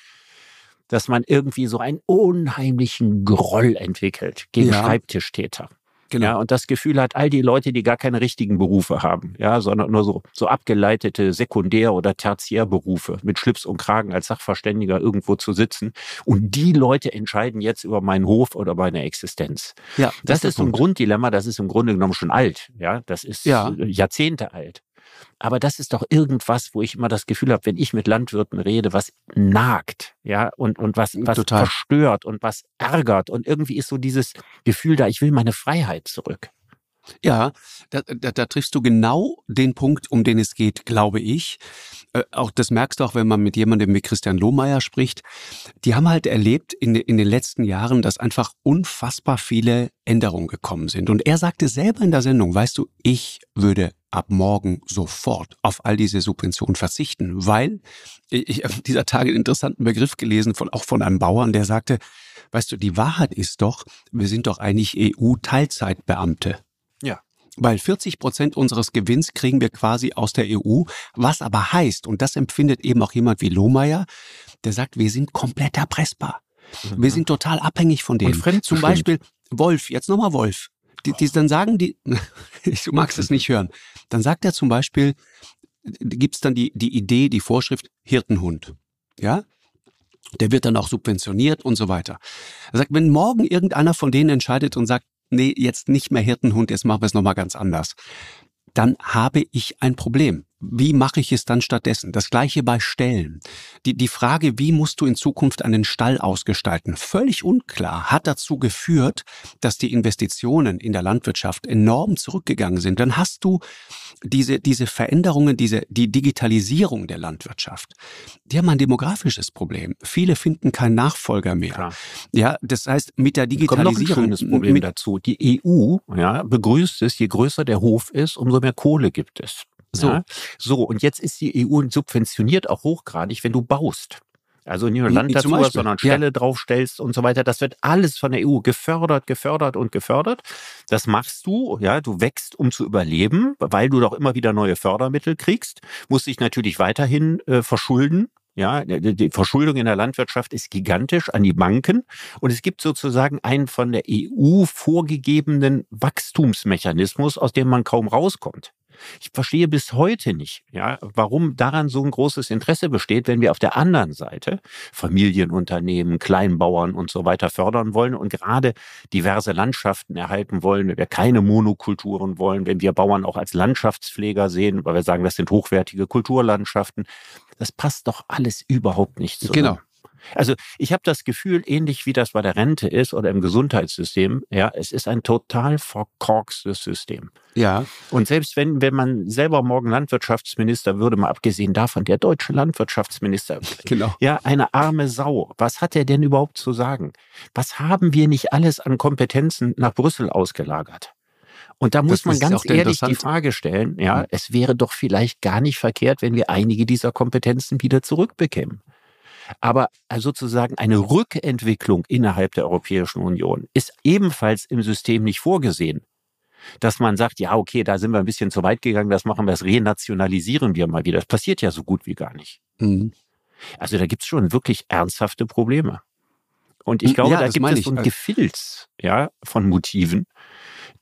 dass man irgendwie so einen unheimlichen Groll entwickelt gegen ja. Schreibtischtäter. Genau. Ja, und das Gefühl hat all die Leute, die gar keine richtigen Berufe haben, ja, sondern nur so, so abgeleitete Sekundär- oder Tertiärberufe mit Schlips und Kragen als Sachverständiger irgendwo zu sitzen. Und die Leute entscheiden jetzt über meinen Hof oder meine Existenz. Ja, das, das ist ein Grunddilemma, das ist im Grunde genommen schon alt. Ja, das ist ja. Jahrzehnte alt. Aber das ist doch irgendwas, wo ich immer das Gefühl habe, wenn ich mit Landwirten rede, was nagt, ja, und, und was, was Total. verstört und was ärgert. Und irgendwie ist so dieses Gefühl da, ich will meine Freiheit zurück. Ja, da, da, da triffst du genau den Punkt, um den es geht, glaube ich. Äh, auch das merkst du auch, wenn man mit jemandem wie Christian Lohmeier spricht. Die haben halt erlebt in, in den letzten Jahren, dass einfach unfassbar viele Änderungen gekommen sind. Und er sagte selber in der Sendung, weißt du, ich würde ab morgen sofort auf all diese Subventionen verzichten, weil ich habe dieser Tage einen interessanten Begriff gelesen, von, auch von einem Bauern, der sagte, weißt du, die Wahrheit ist doch, wir sind doch eigentlich EU-Teilzeitbeamte. Ja. Weil 40 Prozent unseres Gewinns kriegen wir quasi aus der EU, was aber heißt, und das empfindet eben auch jemand wie Lohmeier, der sagt, wir sind komplett erpressbar. Mhm. Wir sind total abhängig von denen. Zum Beispiel Wolf, jetzt nochmal Wolf die, die dann sagen, die, [LAUGHS] du magst es nicht hören, dann sagt er zum Beispiel, gibt's dann die, die Idee, die Vorschrift Hirtenhund. Ja? Der wird dann auch subventioniert und so weiter. Er sagt, wenn morgen irgendeiner von denen entscheidet und sagt, nee, jetzt nicht mehr Hirtenhund, jetzt machen wir es nochmal ganz anders, dann habe ich ein Problem. Wie mache ich es dann stattdessen? Das gleiche bei Stellen. Die, die Frage, wie musst du in Zukunft einen Stall ausgestalten? Völlig unklar, hat dazu geführt, dass die Investitionen in der Landwirtschaft enorm zurückgegangen sind. Dann hast du diese, diese Veränderungen, diese, die Digitalisierung der Landwirtschaft. Die haben ein demografisches Problem. Viele finden keinen Nachfolger mehr. Klar. Ja, das heißt, mit der Digitalisierung. Kommt noch ein schönes Problem dazu. Die EU, ja, begrüßt es, je größer der Hof ist, umso mehr Kohle gibt es. So. Ja? So, und jetzt ist die EU subventioniert auch hochgradig, wenn du baust. Also nicht nur Land dazu hast, sondern Stelle ja. draufstellst und so weiter. Das wird alles von der EU gefördert, gefördert und gefördert. Das machst du, ja, du wächst, um zu überleben, weil du doch immer wieder neue Fördermittel kriegst, musst dich natürlich weiterhin äh, verschulden. Ja, die Verschuldung in der Landwirtschaft ist gigantisch an die Banken und es gibt sozusagen einen von der EU vorgegebenen Wachstumsmechanismus, aus dem man kaum rauskommt. Ich verstehe bis heute nicht, ja, warum daran so ein großes Interesse besteht, wenn wir auf der anderen Seite Familienunternehmen, Kleinbauern und so weiter fördern wollen und gerade diverse Landschaften erhalten wollen, wenn wir keine Monokulturen wollen, wenn wir Bauern auch als Landschaftspfleger sehen, weil wir sagen, das sind hochwertige Kulturlandschaften. Das passt doch alles überhaupt nicht zusammen. Genau. Also ich habe das Gefühl, ähnlich wie das bei der Rente ist oder im Gesundheitssystem, ja, es ist ein total verkorkstes System. Ja. Und selbst wenn, wenn man selber morgen Landwirtschaftsminister würde, mal abgesehen davon, der deutsche Landwirtschaftsminister, [LAUGHS] genau. ja, eine arme Sau. Was hat er denn überhaupt zu sagen? Was haben wir nicht alles an Kompetenzen nach Brüssel ausgelagert? Und da muss das man ganz ehrlich die Frage stellen, ja, es wäre doch vielleicht gar nicht verkehrt, wenn wir einige dieser Kompetenzen wieder zurückbekämen. Aber äh, sozusagen eine Rückentwicklung innerhalb der Europäischen Union ist ebenfalls im System nicht vorgesehen. Dass man sagt, ja, okay, da sind wir ein bisschen zu weit gegangen, das machen wir, das renationalisieren wir mal wieder. Das passiert ja so gut wie gar nicht. Mhm. Also da gibt's schon wirklich ernsthafte Probleme. Und ich glaube, ja, da gibt es so ein Gefilz ja, von Motiven,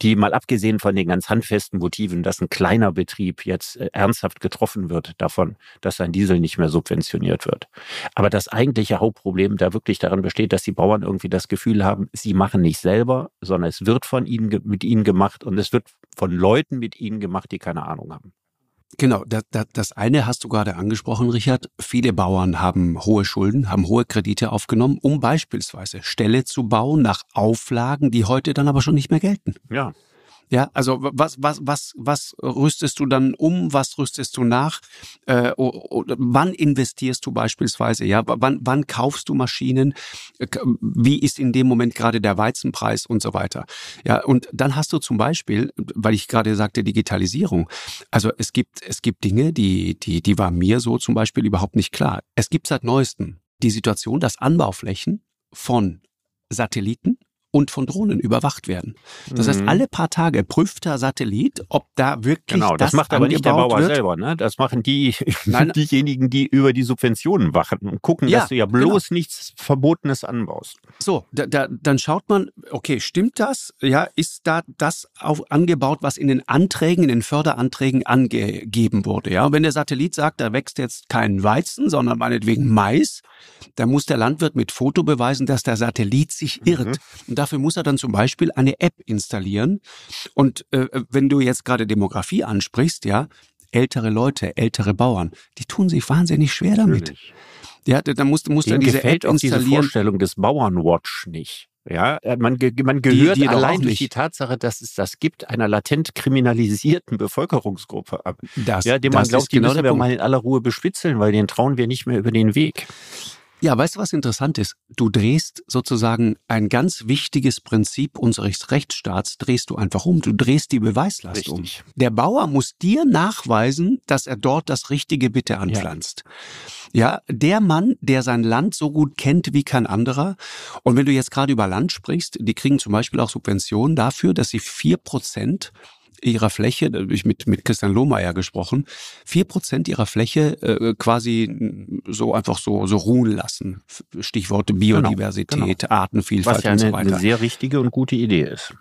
die mal abgesehen von den ganz handfesten Motiven, dass ein kleiner Betrieb jetzt äh, ernsthaft getroffen wird davon, dass sein Diesel nicht mehr subventioniert wird. Aber das eigentliche Hauptproblem da wirklich darin besteht, dass die Bauern irgendwie das Gefühl haben, sie machen nicht selber, sondern es wird von ihnen mit ihnen gemacht und es wird von Leuten mit ihnen gemacht, die keine Ahnung haben. Genau, das, das eine hast du gerade angesprochen, Richard. Viele Bauern haben hohe Schulden, haben hohe Kredite aufgenommen, um beispielsweise Ställe zu bauen nach Auflagen, die heute dann aber schon nicht mehr gelten. Ja. Ja, also was, was, was, was rüstest du dann um? Was rüstest du nach? Äh, oder wann investierst du beispielsweise? Ja, wann, wann kaufst du Maschinen? Wie ist in dem Moment gerade der Weizenpreis und so weiter? Ja, und dann hast du zum Beispiel, weil ich gerade sagte Digitalisierung. Also es gibt, es gibt Dinge, die, die, die war mir so zum Beispiel überhaupt nicht klar. Es gibt seit neuestem die Situation, dass Anbauflächen von Satelliten und von Drohnen überwacht werden. Das mhm. heißt, alle paar Tage prüft der Satellit, ob da wirklich genau, das, das macht aber nicht der Bauer wird. selber, ne? Das machen die [LAUGHS] Nein. diejenigen, die über die Subventionen wachen und gucken, ja, dass du ja bloß genau. nichts Verbotenes anbaust. So, da, da, dann schaut man, okay, stimmt das? Ja, ist da das auch angebaut, was in den Anträgen, in den Förderanträgen angegeben wurde? Ja, wenn der Satellit sagt, da wächst jetzt kein Weizen, sondern meinetwegen Mais, dann muss der Landwirt mit Foto beweisen, dass der Satellit sich irrt. Mhm dafür muss er dann zum Beispiel eine App installieren. Und äh, wenn du jetzt gerade Demografie ansprichst, ja, ältere Leute, ältere Bauern, die tun sich wahnsinnig schwer damit. Natürlich. Ja, da musst, musst du diese gefällt App installieren. diese Vorstellung des Bauernwatch nicht. Ja, äh, man, man gehört die, die allein durch die Tatsache, dass es das gibt, einer latent kriminalisierten Bevölkerungsgruppe ab. Das, ja, dem man glaubt, die genau müssen wir mal in aller Ruhe bespitzeln, weil den trauen wir nicht mehr über den Weg. Ja, weißt du, was interessant ist? Du drehst sozusagen ein ganz wichtiges Prinzip unseres Rechtsstaats, drehst du einfach um. Du drehst die Beweislast Richtig. um. Der Bauer muss dir nachweisen, dass er dort das richtige Bitte anpflanzt. Ja. ja, der Mann, der sein Land so gut kennt wie kein anderer. Und wenn du jetzt gerade über Land sprichst, die kriegen zum Beispiel auch Subventionen dafür, dass sie vier Prozent ihrer Fläche, da habe ich mit, mit Christian Lohmeier gesprochen, vier Prozent ihrer Fläche äh, quasi so einfach so, so ruhen lassen. Stichworte Biodiversität, genau, genau. Artenvielfalt Was ja und so weiter. eine sehr richtige und gute Idee ist.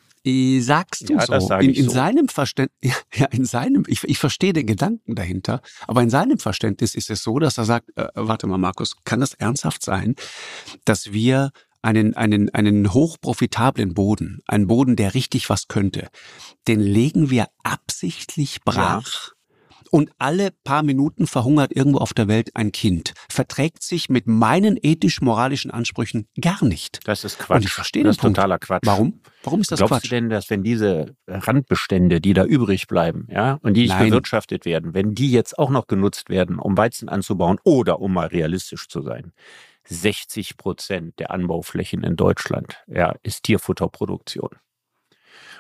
Sagst du ja, so? Sag in, in so. seinem Verständnis, [LAUGHS] ja, in seinem, ich, ich verstehe den Gedanken dahinter, aber in seinem Verständnis ist es so, dass er sagt, äh, warte mal, Markus, kann das ernsthaft sein, dass wir einen, einen, einen hochprofitablen Boden, einen Boden, der richtig was könnte, den legen wir absichtlich brach. Ja. und alle paar Minuten verhungert irgendwo auf der Welt ein Kind. Verträgt sich mit meinen ethisch-moralischen Ansprüchen gar nicht. Das ist Quatsch. Und ich verstehe das Punkt. ist totaler Quatsch. Warum? Warum ist das Glaubst Quatsch? du denn, dass wenn diese Randbestände, die da übrig bleiben, ja, und die nicht Nein. bewirtschaftet werden, wenn die jetzt auch noch genutzt werden, um Weizen anzubauen oder um mal realistisch zu sein, 60 Prozent der Anbauflächen in Deutschland, ja, ist Tierfutterproduktion.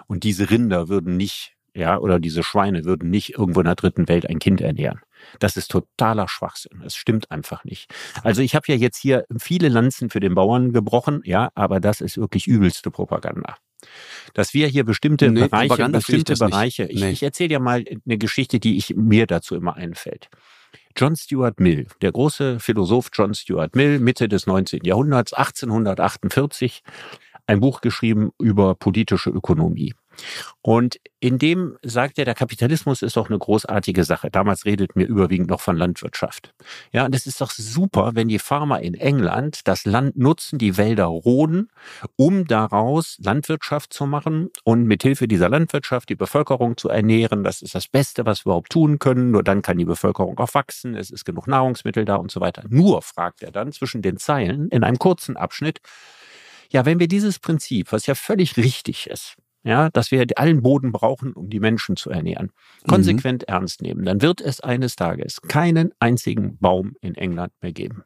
Und diese Rinder würden nicht, ja, oder diese Schweine würden nicht irgendwo in der dritten Welt ein Kind ernähren. Das ist totaler Schwachsinn. Das stimmt einfach nicht. Also ich habe ja jetzt hier viele Lanzen für den Bauern gebrochen, ja, aber das ist wirklich übelste Propaganda. Dass wir hier bestimmte Nee, Bereiche, finde ich bestimmte das nicht. Bereiche, ich, Nee. ich erzähle dir mal eine Geschichte, die ich mir dazu immer einfällt. John Stuart Mill, der große Philosoph John Stuart Mill, Mitte des 19. Jahrhunderts, 1848, ein Buch geschrieben über politische Ökonomie. Und in dem sagt er, der Kapitalismus ist doch eine großartige Sache. Damals redet mir überwiegend noch von Landwirtschaft. Ja, und es ist doch super, wenn die Farmer in England das Land nutzen, die Wälder roden, um daraus Landwirtschaft zu machen und mithilfe dieser Landwirtschaft die Bevölkerung zu ernähren. Das ist das Beste, was wir überhaupt tun können. Nur dann kann die Bevölkerung auch wachsen. Es ist genug Nahrungsmittel da und so weiter. Nur, fragt er dann zwischen den Zeilen in einem kurzen Abschnitt, ja, wenn wir dieses Prinzip, was ja völlig richtig ist, ja, dass wir allen Boden brauchen, um die Menschen zu ernähren, konsequent ernst nehmen, dann wird es eines Tages keinen einzigen Baum in England mehr geben.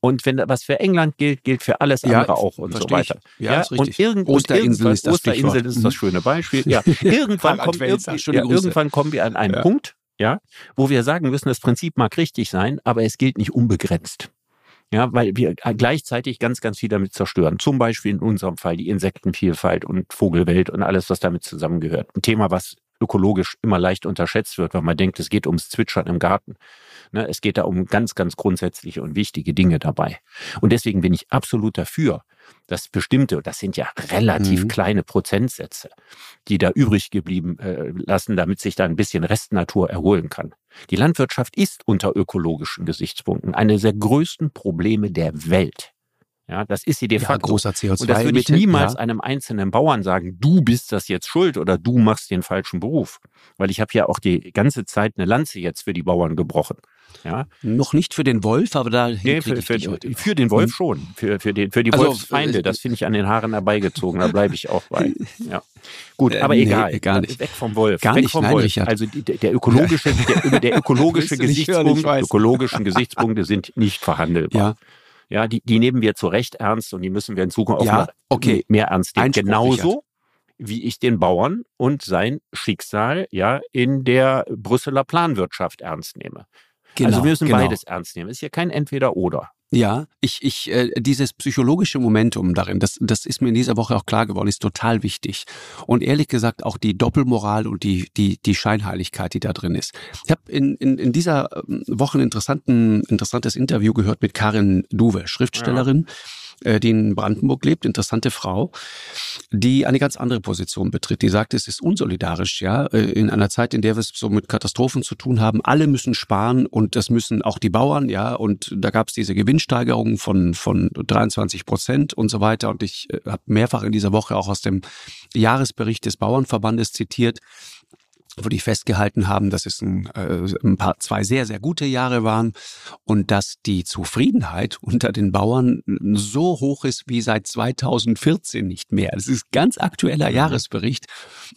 Und wenn was für England gilt, gilt für alles Ja, andere auch und so ich. weiter. Ja, ist richtig. Und, irgend, Osterinsel und irgendwann- ist das Osterinsel Stichwort. ist das Mhm. schöne Beispiel. Ja, [LAUGHS] irgendwann, kommt, irgendwie, ja, irgendwann kommen wir an einen Ja. Punkt, ja, wo wir sagen müssen, das Prinzip mag richtig sein, aber es gilt nicht unbegrenzt. Ja, weil wir gleichzeitig ganz, ganz viel damit zerstören. Zum Beispiel in unserem Fall die Insektenvielfalt und Vogelwelt und alles, was damit zusammengehört. Ein Thema, was ökologisch immer leicht unterschätzt wird, weil man denkt, es geht ums Zwitschern im Garten. Ne, es geht da um ganz, ganz grundsätzliche und wichtige Dinge dabei. Und deswegen bin ich absolut dafür, dass bestimmte, das sind ja relativ Mhm. kleine Prozentsätze, die da übrig geblieben äh, lassen, damit sich da ein bisschen Restnatur erholen kann. Die Landwirtschaft ist unter ökologischen Gesichtspunkten eine der größten Probleme der Welt. Ja, das ist sie de Ja, facto. großer CO2 Und das würde ich niemals ja. einem einzelnen Bauern sagen, du bist das jetzt schuld oder du machst den falschen Beruf. Weil ich habe ja auch die ganze Zeit eine Lanze jetzt für die Bauern gebrochen. Ja, Noch nicht für den Wolf, aber da nee, für, ich für, für den Wolf schon. Für, für, den, für die Also, Wolfsfeinde, äh, das finde ich an den Haaren herbeigezogen, da bleibe ich auch bei. [LAUGHS] Ja. Gut, Äh, aber nee, egal. gar nicht. Weg vom Wolf. Gar weg nicht, vom nein, Wolf. Richard. Also die, der, ökologische, [LAUGHS] der, der ökologische hören, Gesichtspunkt, weiß. ökologischen Gesichtspunkte sind nicht verhandelbar. Ja, Ja, die, die nehmen wir zu Recht ernst und die müssen wir in Zukunft auch Ja, noch okay. mehr ernst nehmen. Einspruch, Genauso wie ich den Bauern und sein Schicksal ja in der Brüsseler Planwirtschaft ernst nehme. Genau. also wir müssen genau. beides ernst nehmen. Es ist hier kein Entweder-Oder. Ja, ich, ich, äh, dieses psychologische Momentum darin, das, das ist mir in dieser Woche auch klar geworden, ist total wichtig. Und ehrlich gesagt auch die Doppelmoral und die, die, die Scheinheiligkeit, die da drin ist. Ich habe in, in, in dieser ähm, Woche ein interessanten, interessantes Interview gehört mit Karin Duwe, Schriftstellerin, äh, die in Brandenburg lebt, interessante Frau, die eine ganz andere Position betritt. Die sagt, es ist unsolidarisch, ja, äh, in einer Zeit, in der wir es so mit Katastrophen zu tun haben. Alle müssen sparen und das müssen auch die Bauern, ja. Und da gab es diese Gewinnsteigerung von von 23 Prozent und so weiter. Und ich äh, habe mehrfach in dieser Woche auch aus dem Jahresbericht des Bauernverbandes zitiert wo die festgehalten haben, dass es ein, äh, ein paar zwei sehr sehr gute Jahre waren und dass die Zufriedenheit [LAUGHS] unter den Bauern so hoch ist wie seit 2014 nicht mehr. Das ist ganz aktueller Jahresbericht.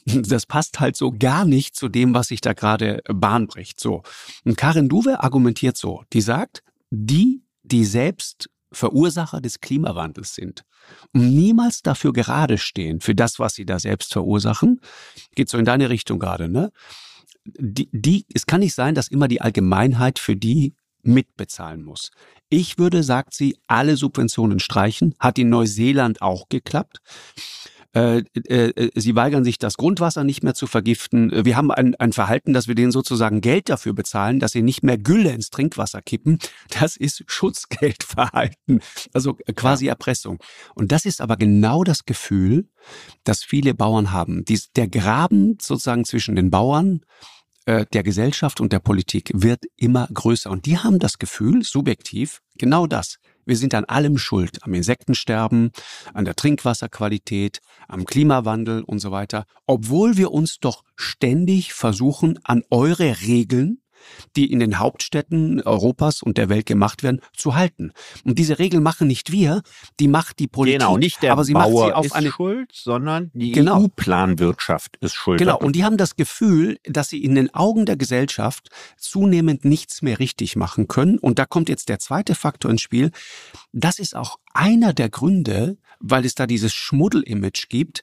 Das passt halt so gar nicht zu dem, was sich da gerade Bahn bricht. So und Karin Duwe argumentiert so. Die sagt, die die selbst Verursacher des Klimawandels sind und niemals dafür gerade stehen, für das, was sie da selbst verursachen, geht so in deine Richtung gerade, ne? Die, die, es kann nicht sein, dass immer die Allgemeinheit für die mitbezahlen muss. Ich würde, sagt sie, alle Subventionen streichen. Hat in Neuseeland auch geklappt. Äh, äh, sie weigern sich, das Grundwasser nicht mehr zu vergiften. Wir haben ein, ein Verhalten, dass wir denen sozusagen Geld dafür bezahlen, dass sie nicht mehr Gülle ins Trinkwasser kippen. Das ist Schutzgeldverhalten, also quasi Erpressung. Und das ist aber genau das Gefühl, das viele Bauern haben. Dies, der Graben sozusagen zwischen den Bauern äh, der Gesellschaft und der Politik wird immer größer. Und die haben das Gefühl, subjektiv, genau das. Wir sind an allem schuld, am Insektensterben, an der Trinkwasserqualität, am Klimawandel und so weiter, obwohl wir uns doch ständig versuchen, an eure Regeln die in den Hauptstädten Europas und der Welt gemacht werden, zu halten. Und diese Regeln machen nicht wir, die macht die Politik. Genau, nicht der aber sie Bauer macht sie auf ist eine schuld, sondern die Genau. EU-Planwirtschaft ist schuld. Genau, und die haben das Gefühl, dass sie in den Augen der Gesellschaft zunehmend nichts mehr richtig machen können. Und da kommt jetzt der zweite Faktor ins Spiel. Das ist auch einer der Gründe, weil es da dieses Schmuddel-Image gibt,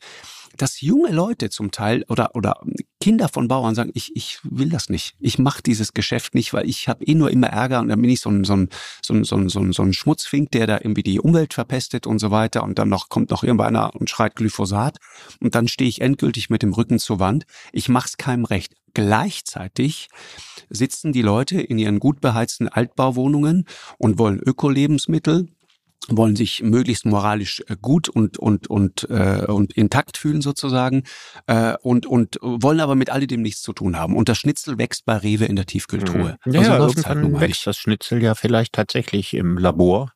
dass junge Leute zum Teil oder, oder Kinder von Bauern sagen, ich, ich will das nicht. Ich mache dieses Geschäft nicht, weil ich habe eh nur immer Ärger und dann bin ich so ein, so ein, so ein, so ein, so ein, so ein Schmutzfink, der da irgendwie die Umwelt verpestet und so weiter. Und dann noch kommt noch irgendeiner und schreit Glyphosat. Und dann stehe ich endgültig mit dem Rücken zur Wand. Ich mach's keinem recht. Gleichzeitig sitzen die Leute in ihren gut beheizten Altbauwohnungen und wollen Ökolebensmittel, wollen sich möglichst moralisch äh, gut und und und äh, und intakt fühlen sozusagen äh, und und wollen aber mit alledem nichts zu tun haben. Und das Schnitzel wächst bei Rewe in der Tiefkühltruhe. Mhm. Ja, Also ja halt irgendwann mal wächst das Schnitzel ja vielleicht tatsächlich im Labor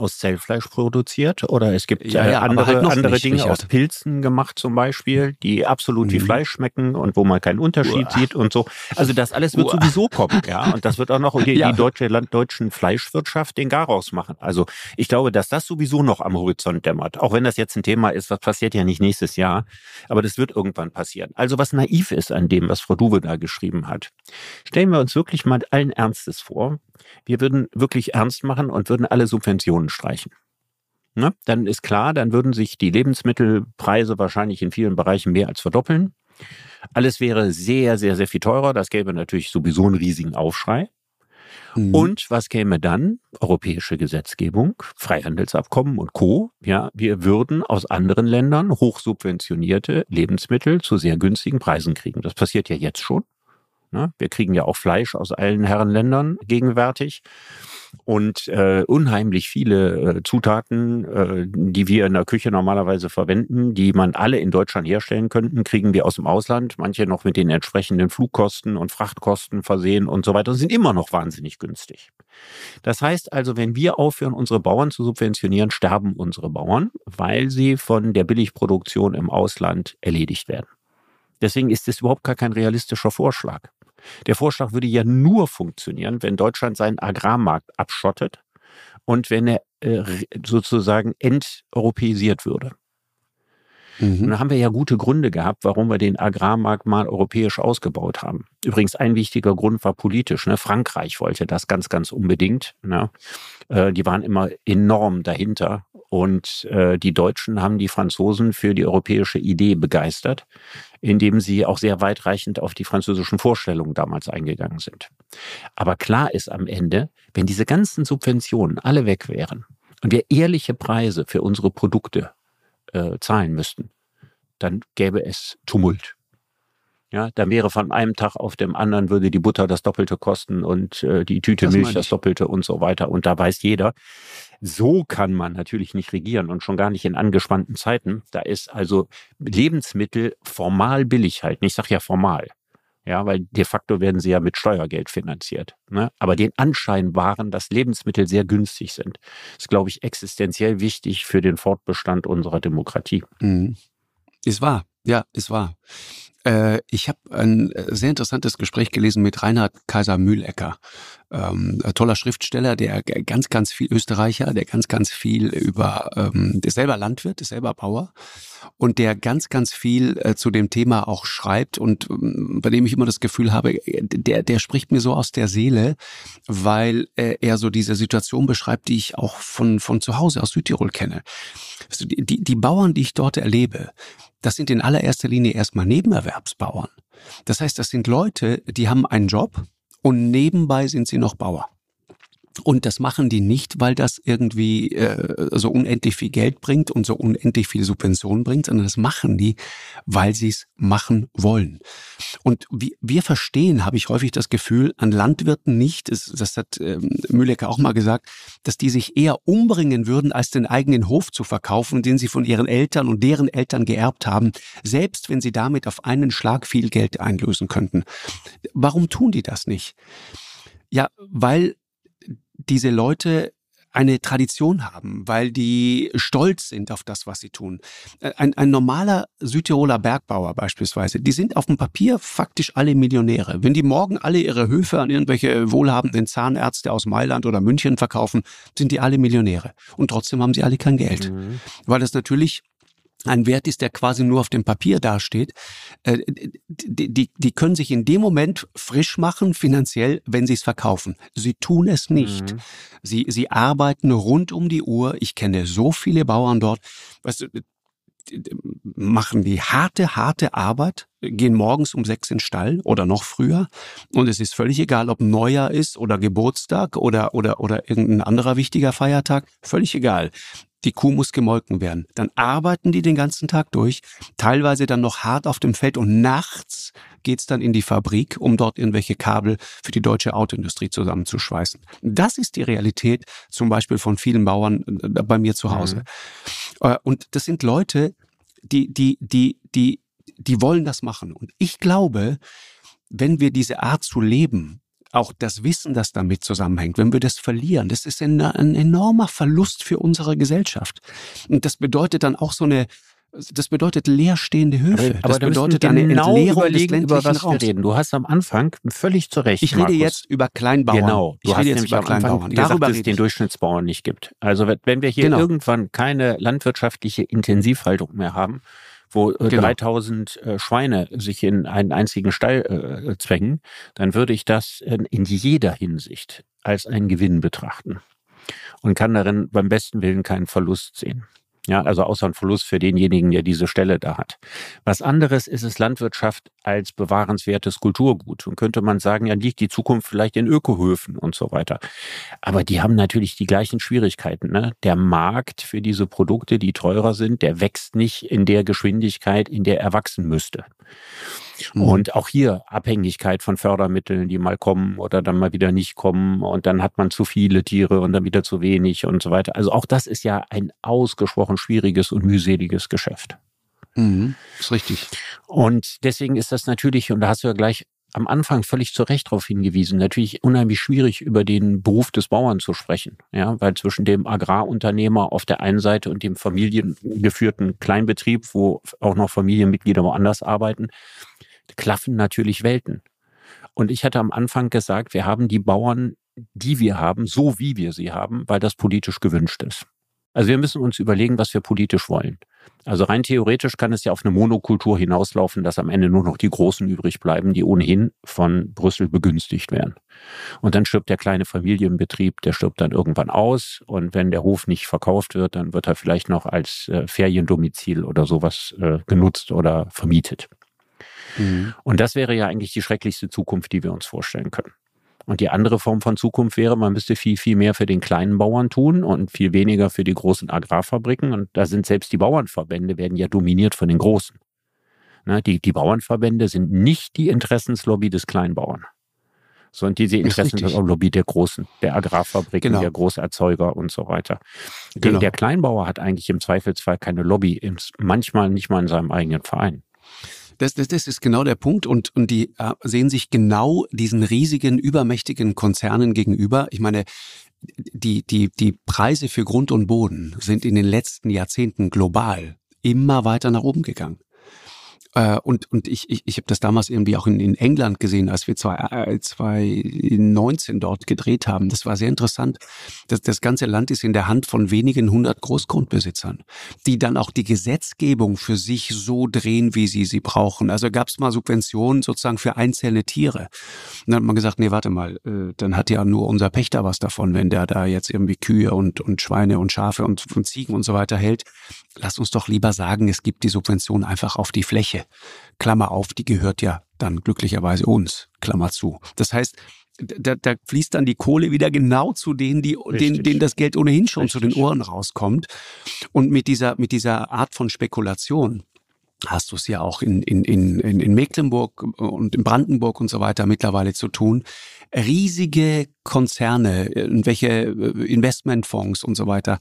aus Zellfleisch produziert oder es gibt Ja, äh, ja, andere, halt andere nicht, Dinge Richard. aus Pilzen gemacht zum Beispiel, die absolut wie Mhm. Fleisch schmecken und wo man keinen Unterschied Uah. sieht und so. Also das alles wird Uah. sowieso kommen, ja. Und das wird auch noch die, [LAUGHS] Ja. die deutsche landdeutschen Fleischwirtschaft den Garaus machen. Also ich glaube, dass das sowieso noch am Horizont dämmert. Auch wenn das jetzt ein Thema ist, was passiert ja nicht nächstes Jahr, aber das wird irgendwann passieren. Also was naiv ist an dem, was Frau Duwe da geschrieben hat. Stellen wir uns wirklich mal allen Ernstes vor, wir würden wirklich ernst machen und würden alle Subventionen streichen. Ne? Dann ist klar, dann würden sich die Lebensmittelpreise wahrscheinlich in vielen Bereichen mehr als verdoppeln. Alles wäre sehr, sehr, sehr viel teurer. Das gäbe natürlich sowieso einen riesigen Aufschrei. Mhm. Und was käme dann? Europäische Gesetzgebung, Freihandelsabkommen und Co. Ja, wir würden aus anderen Ländern hochsubventionierte Lebensmittel zu sehr günstigen Preisen kriegen. Das passiert ja jetzt schon. Ne? Wir kriegen ja auch Fleisch aus allen Herrenländern gegenwärtig. Und äh, unheimlich viele äh, Zutaten, äh, die wir in der Küche normalerweise verwenden, die man alle in Deutschland herstellen könnten, kriegen wir aus dem Ausland. Manche noch mit den entsprechenden Flugkosten und Frachtkosten versehen und so weiter und sind immer noch wahnsinnig günstig. Das heißt also, wenn wir aufhören, unsere Bauern zu subventionieren, sterben unsere Bauern, weil sie von der Billigproduktion im Ausland erledigt werden. Deswegen ist es überhaupt gar kein realistischer Vorschlag. Der Vorschlag würde ja nur funktionieren, wenn Deutschland seinen Agrarmarkt abschottet und wenn er äh, sozusagen enteuropäisiert würde. Und Mhm. da haben wir ja gute Gründe gehabt, warum wir den Agrarmarkt mal europäisch ausgebaut haben. Übrigens ein wichtiger Grund war politisch. Ne? Frankreich wollte das ganz, ganz unbedingt. Ne? Äh, die waren immer enorm dahinter. Und äh, die Deutschen haben die Franzosen für die europäische Idee begeistert, indem sie auch sehr weitreichend auf die französischen Vorstellungen damals eingegangen sind. Aber klar ist am Ende, wenn diese ganzen Subventionen alle weg wären und wir ehrliche Preise für unsere Produkte äh, zahlen müssten, dann gäbe es Tumult. Ja, dann wäre von einem Tag auf dem anderen würde die Butter das Doppelte kosten und äh, die Tüte Das Milch das. Doppelte und so weiter. Und da weiß jeder, so kann man natürlich nicht regieren und schon gar nicht in angespannten Zeiten. Da ist also Lebensmittel formal billig halten. Ich sage ja formal. Ja, weil de facto werden sie ja mit Steuergeld finanziert. Ne? Aber den Anschein wahren, dass Lebensmittel sehr günstig sind, ist, glaube ich, existenziell wichtig für den Fortbestand unserer Demokratie. Mhm. Ist wahr, ja, ist wahr. Äh, ich habe ein äh, sehr interessantes Gespräch gelesen mit Reinhard Kaiser-Mühlecker. Ähm, ein toller Schriftsteller, der ganz, ganz viel Österreicher, der ganz, ganz viel über, ähm, der selber Landwirt, ist selber Bauer und der ganz, ganz viel äh, zu dem Thema auch schreibt und ähm, bei dem ich immer das Gefühl habe, äh, der, der spricht mir so aus der Seele, weil äh, er so diese Situation beschreibt, die ich auch von, von zu Hause aus Südtirol kenne. Also die, die, die Bauern, die ich dort erlebe, das sind in allererster Linie erstmal Nebenerwerbsbauern. Das heißt, das sind Leute, die haben einen Job und nebenbei sind sie noch Bauer. Und das machen die nicht, weil das irgendwie äh, so unendlich viel Geld bringt und so unendlich viel Subventionen bringt, sondern das machen die, weil sie es machen wollen. Und wir, wir verstehen, habe ich häufig das Gefühl, an Landwirten nicht, das, das hat ähm, Mühlecker auch mal gesagt, dass die sich eher umbringen würden, als den eigenen Hof zu verkaufen, den sie von ihren Eltern und deren Eltern geerbt haben, selbst wenn sie damit auf einen Schlag viel Geld einlösen könnten. Warum tun die das nicht? Ja, weil diese Leute eine Tradition haben, weil die stolz sind auf das, was sie tun. Äh, ein, ein normaler Südtiroler Bergbauer beispielsweise, die sind auf dem Papier faktisch alle Millionäre. Wenn die morgen alle ihre Höfe an irgendwelche wohlhabenden Zahnärzte aus Mailand oder München verkaufen, sind die alle Millionäre. Und trotzdem haben sie alle kein Geld. Mhm. Weil das natürlich ein Wert ist, der quasi nur auf dem Papier dasteht, äh, die, die, die können sich in dem Moment frisch machen, finanziell, wenn sie es verkaufen. Sie tun es nicht. Mhm. Sie, sie arbeiten rund um die Uhr. Ich kenne so viele Bauern dort. Weißt du, machen die harte, harte Arbeit, gehen morgens um sechs in den Stall oder noch früher. Und es ist völlig egal, ob Neujahr ist oder Geburtstag oder, oder, oder irgendein anderer wichtiger Feiertag. Völlig egal die Kuh muss gemolken werden. Dann arbeiten die den ganzen Tag durch, teilweise dann noch hart auf dem Feld und nachts geht's dann in die Fabrik, um dort irgendwelche Kabel für die deutsche Autoindustrie zusammenzuschweißen. Das ist die Realität zum Beispiel von vielen Bauern äh, bei mir zu Hause. Mhm. Äh, und das sind Leute, die, die, die, die, die wollen das machen. Und ich glaube, wenn wir diese Art zu leben auch das Wissen, das damit zusammenhängt, wenn wir das verlieren, das ist ein, ein enormer Verlust für unsere Gesellschaft. Und das bedeutet dann auch so eine, das bedeutet leerstehende Höfe. Aber, das bedeutet eine genau Entleerung des ländlichen über was Raums. Wir reden. Du hast am Anfang völlig zu Recht. Ich rede Markus. jetzt über Kleinbauern. Genau. Du ich rede jetzt über Kleinbauern. Gesagt, Darüber dass es den Durchschnittsbauern nicht gibt. Also wenn wir hier genau. irgendwann keine landwirtschaftliche Intensivhaltung mehr haben, wo äh, genau. 3000 äh, Schweine sich in einen einzigen Stall äh, zwängen, dann würde ich das in, in jeder Hinsicht als einen Gewinn betrachten und kann darin beim besten Willen keinen Verlust sehen. Ja, also außer ein Verlust für denjenigen, der diese Stelle da hat. Was anderes ist es Landwirtschaft als bewahrenswertes Kulturgut. Und könnte man sagen, ja, liegt die Zukunft vielleicht in Ökohöfen und so weiter. Aber die haben natürlich die gleichen Schwierigkeiten. Ne? Der Markt für diese Produkte, die teurer sind, der wächst nicht in der Geschwindigkeit, in der er wachsen müsste. Mhm. Und auch hier Abhängigkeit von Fördermitteln, die mal kommen oder dann mal wieder nicht kommen. Und dann hat man zu viele Tiere und dann wieder zu wenig und so weiter. Also auch das ist ja ein ausgesprochen schwieriges und mühseliges Geschäft. Mhm, ist richtig. Und deswegen ist das natürlich, und da hast du ja gleich am Anfang völlig zu Recht darauf hingewiesen, natürlich unheimlich schwierig über den Beruf des Bauern zu sprechen, ja, weil zwischen dem Agrarunternehmer auf der einen Seite und dem familiengeführten Kleinbetrieb, wo auch noch Familienmitglieder woanders arbeiten, klaffen natürlich Welten. Und ich hatte am Anfang gesagt, wir haben die Bauern, die wir haben, so wie wir sie haben, weil das politisch gewünscht ist. Also wir müssen uns überlegen, was wir politisch wollen. Also rein theoretisch kann es ja auf eine Monokultur hinauslaufen, dass am Ende nur noch die Großen übrig bleiben, die ohnehin von Brüssel begünstigt werden. Und dann stirbt der kleine Familienbetrieb, der stirbt dann irgendwann aus. Und wenn der Hof nicht verkauft wird, dann wird er vielleicht noch als äh, Feriendomizil oder sowas äh, genutzt oder vermietet. Mhm. Und das wäre ja eigentlich die schrecklichste Zukunft, die wir uns vorstellen können. Und die andere Form von Zukunft wäre, man müsste viel, viel mehr für den kleinen Bauern tun und viel weniger für die großen Agrarfabriken. Und da sind selbst die Bauernverbände, werden ja dominiert von den Großen. Na, die, die Bauernverbände sind nicht die Interessenslobby des Kleinbauern, sondern diese Interessenslobby der Großen, der Agrarfabriken, genau. der Großerzeuger und so weiter. Genau. Der, der Kleinbauer hat eigentlich im Zweifelsfall keine Lobby, manchmal nicht mal in seinem eigenen Verein. Das, das, das ist genau der Punkt und, und die äh, sehen sich genau diesen riesigen, übermächtigen Konzernen gegenüber. Ich meine, die, die, die Preise für Grund und Boden sind in den letzten Jahrzehnten global immer weiter nach oben gegangen. Äh, und und ich, ich, ich habe das damals irgendwie auch in, in England gesehen, als wir zwei, äh, 2019 dort gedreht haben. Das war sehr interessant. Das, das ganze Land ist in der Hand von wenigen hundert Großgrundbesitzern, die dann auch die Gesetzgebung für sich so drehen, wie sie sie brauchen. Also gab es mal Subventionen sozusagen für einzelne Tiere. Und dann hat man gesagt, nee, warte mal, äh, dann hat ja nur unser Pächter was davon, wenn der da jetzt irgendwie Kühe und, und Schweine und Schafe und, und Ziegen und so weiter hält. Lass uns doch lieber sagen, es gibt die Subvention einfach auf die Fläche. Klammer auf, die gehört ja dann glücklicherweise uns, Klammer zu. Das heißt, da, da fließt dann die Kohle wieder genau zu denen, die, denen, denen das Geld ohnehin schon Richtig. zu den Ohren rauskommt. Und mit dieser, mit dieser Art von Spekulation hast du es ja auch in, in, in, in Mecklenburg und in Brandenburg und so weiter mittlerweile zu tun. Riesige Konzerne, welche Investmentfonds und so weiter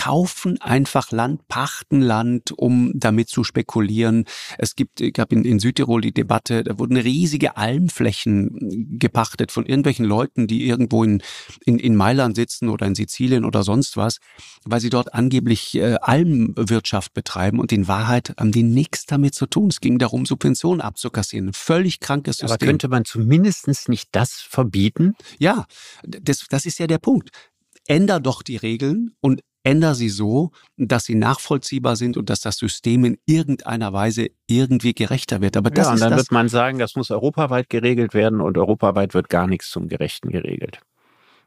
kaufen einfach Land, pachten Land, um damit zu spekulieren. Es gibt, ich gab in, in Südtirol die Debatte, da wurden riesige Almflächen gepachtet von irgendwelchen Leuten, die irgendwo in, in, in Mailand sitzen oder in Sizilien oder sonst was, weil sie dort angeblich äh, Almwirtschaft betreiben und in Wahrheit haben die nichts damit zu tun. Es ging darum, Subventionen abzukassieren. Ein völlig krankes System. Aber könnte man zumindest nicht das verbieten? Ja, das, das ist ja der Punkt. Änder doch die Regeln und änder sie so, dass sie nachvollziehbar sind und dass das System in irgendeiner Weise irgendwie gerechter wird. Aber das ja, und dann das, wird man sagen, das muss europaweit geregelt werden und europaweit wird gar nichts zum Gerechten geregelt.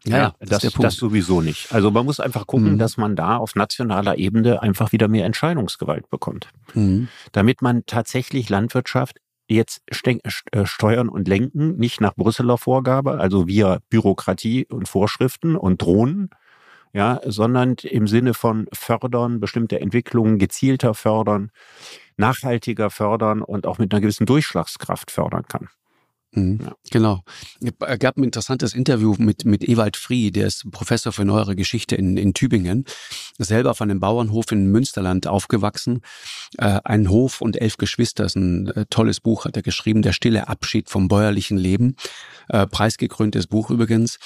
ja, ja, das, das, ist der Punkt. das sowieso nicht. Also man muss einfach gucken, Mhm. dass man da auf nationaler Ebene einfach wieder mehr Entscheidungsgewalt bekommt. Mhm. Damit man tatsächlich Landwirtschaft jetzt äh, steuern und lenken, nicht nach Brüsseler Vorgabe, also via Bürokratie und Vorschriften und Drohnen, ja, sondern im Sinne von fördern, bestimmte Entwicklungen gezielter fördern, nachhaltiger fördern und auch mit einer gewissen Durchschlagskraft fördern kann. Mhm. Ja. Genau. Es gab ein interessantes Interview mit, mit Ewald Frie, der ist Professor für neuere Geschichte in, in Tübingen, selber auf einem Bauernhof in Münsterland aufgewachsen. Äh, ein Hof und elf Geschwister, ist ein äh, tolles Buch, hat er geschrieben, Der stille Abschied vom bäuerlichen Leben. Äh, preisgekröntes Buch übrigens.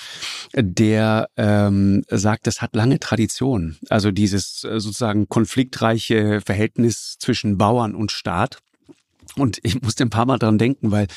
Der ähm, sagt, das hat lange Tradition. Also dieses äh, sozusagen konfliktreiche Verhältnis zwischen Bauern und Staat. Und ich musste ein paar Mal dran denken, weil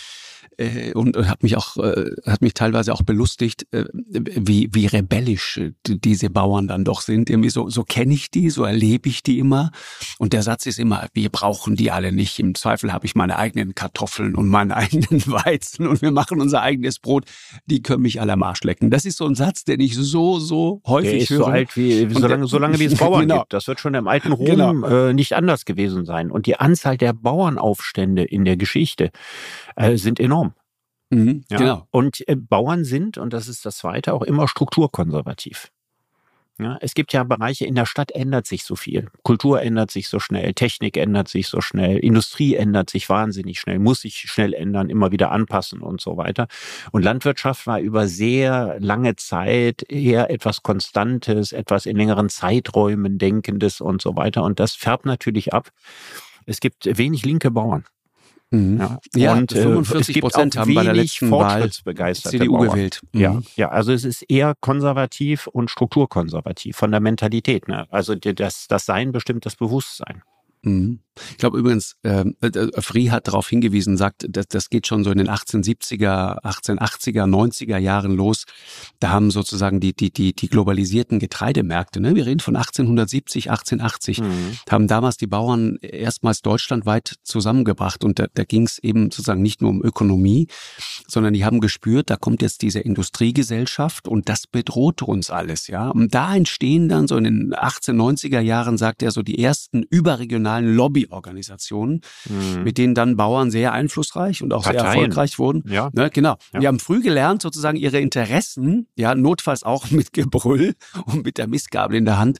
äh, und, und hat mich auch äh, hat mich teilweise auch belustigt, äh, wie wie rebellisch äh, diese Bauern dann doch sind. Irgendwie so so kenne ich die, so erlebe ich die immer. Und der Satz ist immer: Wir brauchen die alle nicht. Im Zweifel habe ich meine eigenen Kartoffeln und meinen [LAUGHS] eigenen Weizen und wir machen unser eigenes Brot. Die können mich alle am Arsch lecken. Das ist so ein Satz, den ich so so häufig Der ist höre. so alt wie, Und solange, der- solange wie es [LAUGHS] Bauern Genau. gibt. Das wird schon im alten Rom Genau. äh, nicht anders gewesen sein. Und die Anzahl der Bauernaufstände in der Geschichte äh, sind enorm. Mhm, Ja? Genau. Und äh, Bauern sind, und das ist das Zweite, auch immer strukturkonservativ. Ja, es gibt ja Bereiche, in der Stadt ändert sich so viel. Kultur ändert sich so schnell, Technik ändert sich so schnell, Industrie ändert sich wahnsinnig schnell, muss sich schnell ändern, immer wieder anpassen und so weiter. Und Landwirtschaft war über sehr lange Zeit eher etwas Konstantes, etwas in längeren Zeiträumen denkendes und so weiter. Und das färbt natürlich ab. Es gibt wenig linke Bauern. Mhm. Ja, Ja, und, äh, es 45 gibt Prozent haben bei der wenig letzten Wahl CDU Bauern. gewählt. Ja, Mhm. ja, also es ist eher konservativ und strukturkonservativ von der Mentalität. Ne? Also das, das Sein bestimmt das Bewusstsein. Mhm. Ich glaube übrigens, ähm, äh, äh, Free hat darauf hingewiesen, sagt, das, das geht schon so in den 1870er, 1880er, 90er Jahren los. Da haben sozusagen die, die, die, die globalisierten Getreidemärkte, ne? wir reden von 1870, 1880, haben damals die Bauern erstmals deutschlandweit zusammengebracht. Und da, da ging es eben sozusagen nicht nur um Ökonomie, sondern die haben gespürt, da kommt jetzt diese Industriegesellschaft und das bedroht uns alles, ja. Und da entstehen dann so in den 1890er Jahren, sagt er, so die ersten überregionalen Lobbyorganisationen, Mhm. mit denen dann Bauern sehr einflussreich und auch sehr Parteien. erfolgreich wurden. Ja. Ne, genau. Ja. Die haben früh gelernt, sozusagen ihre Interessen, ja, notfalls auch [LAUGHS] mit Gebrüll und mit der Mistgabel in der Hand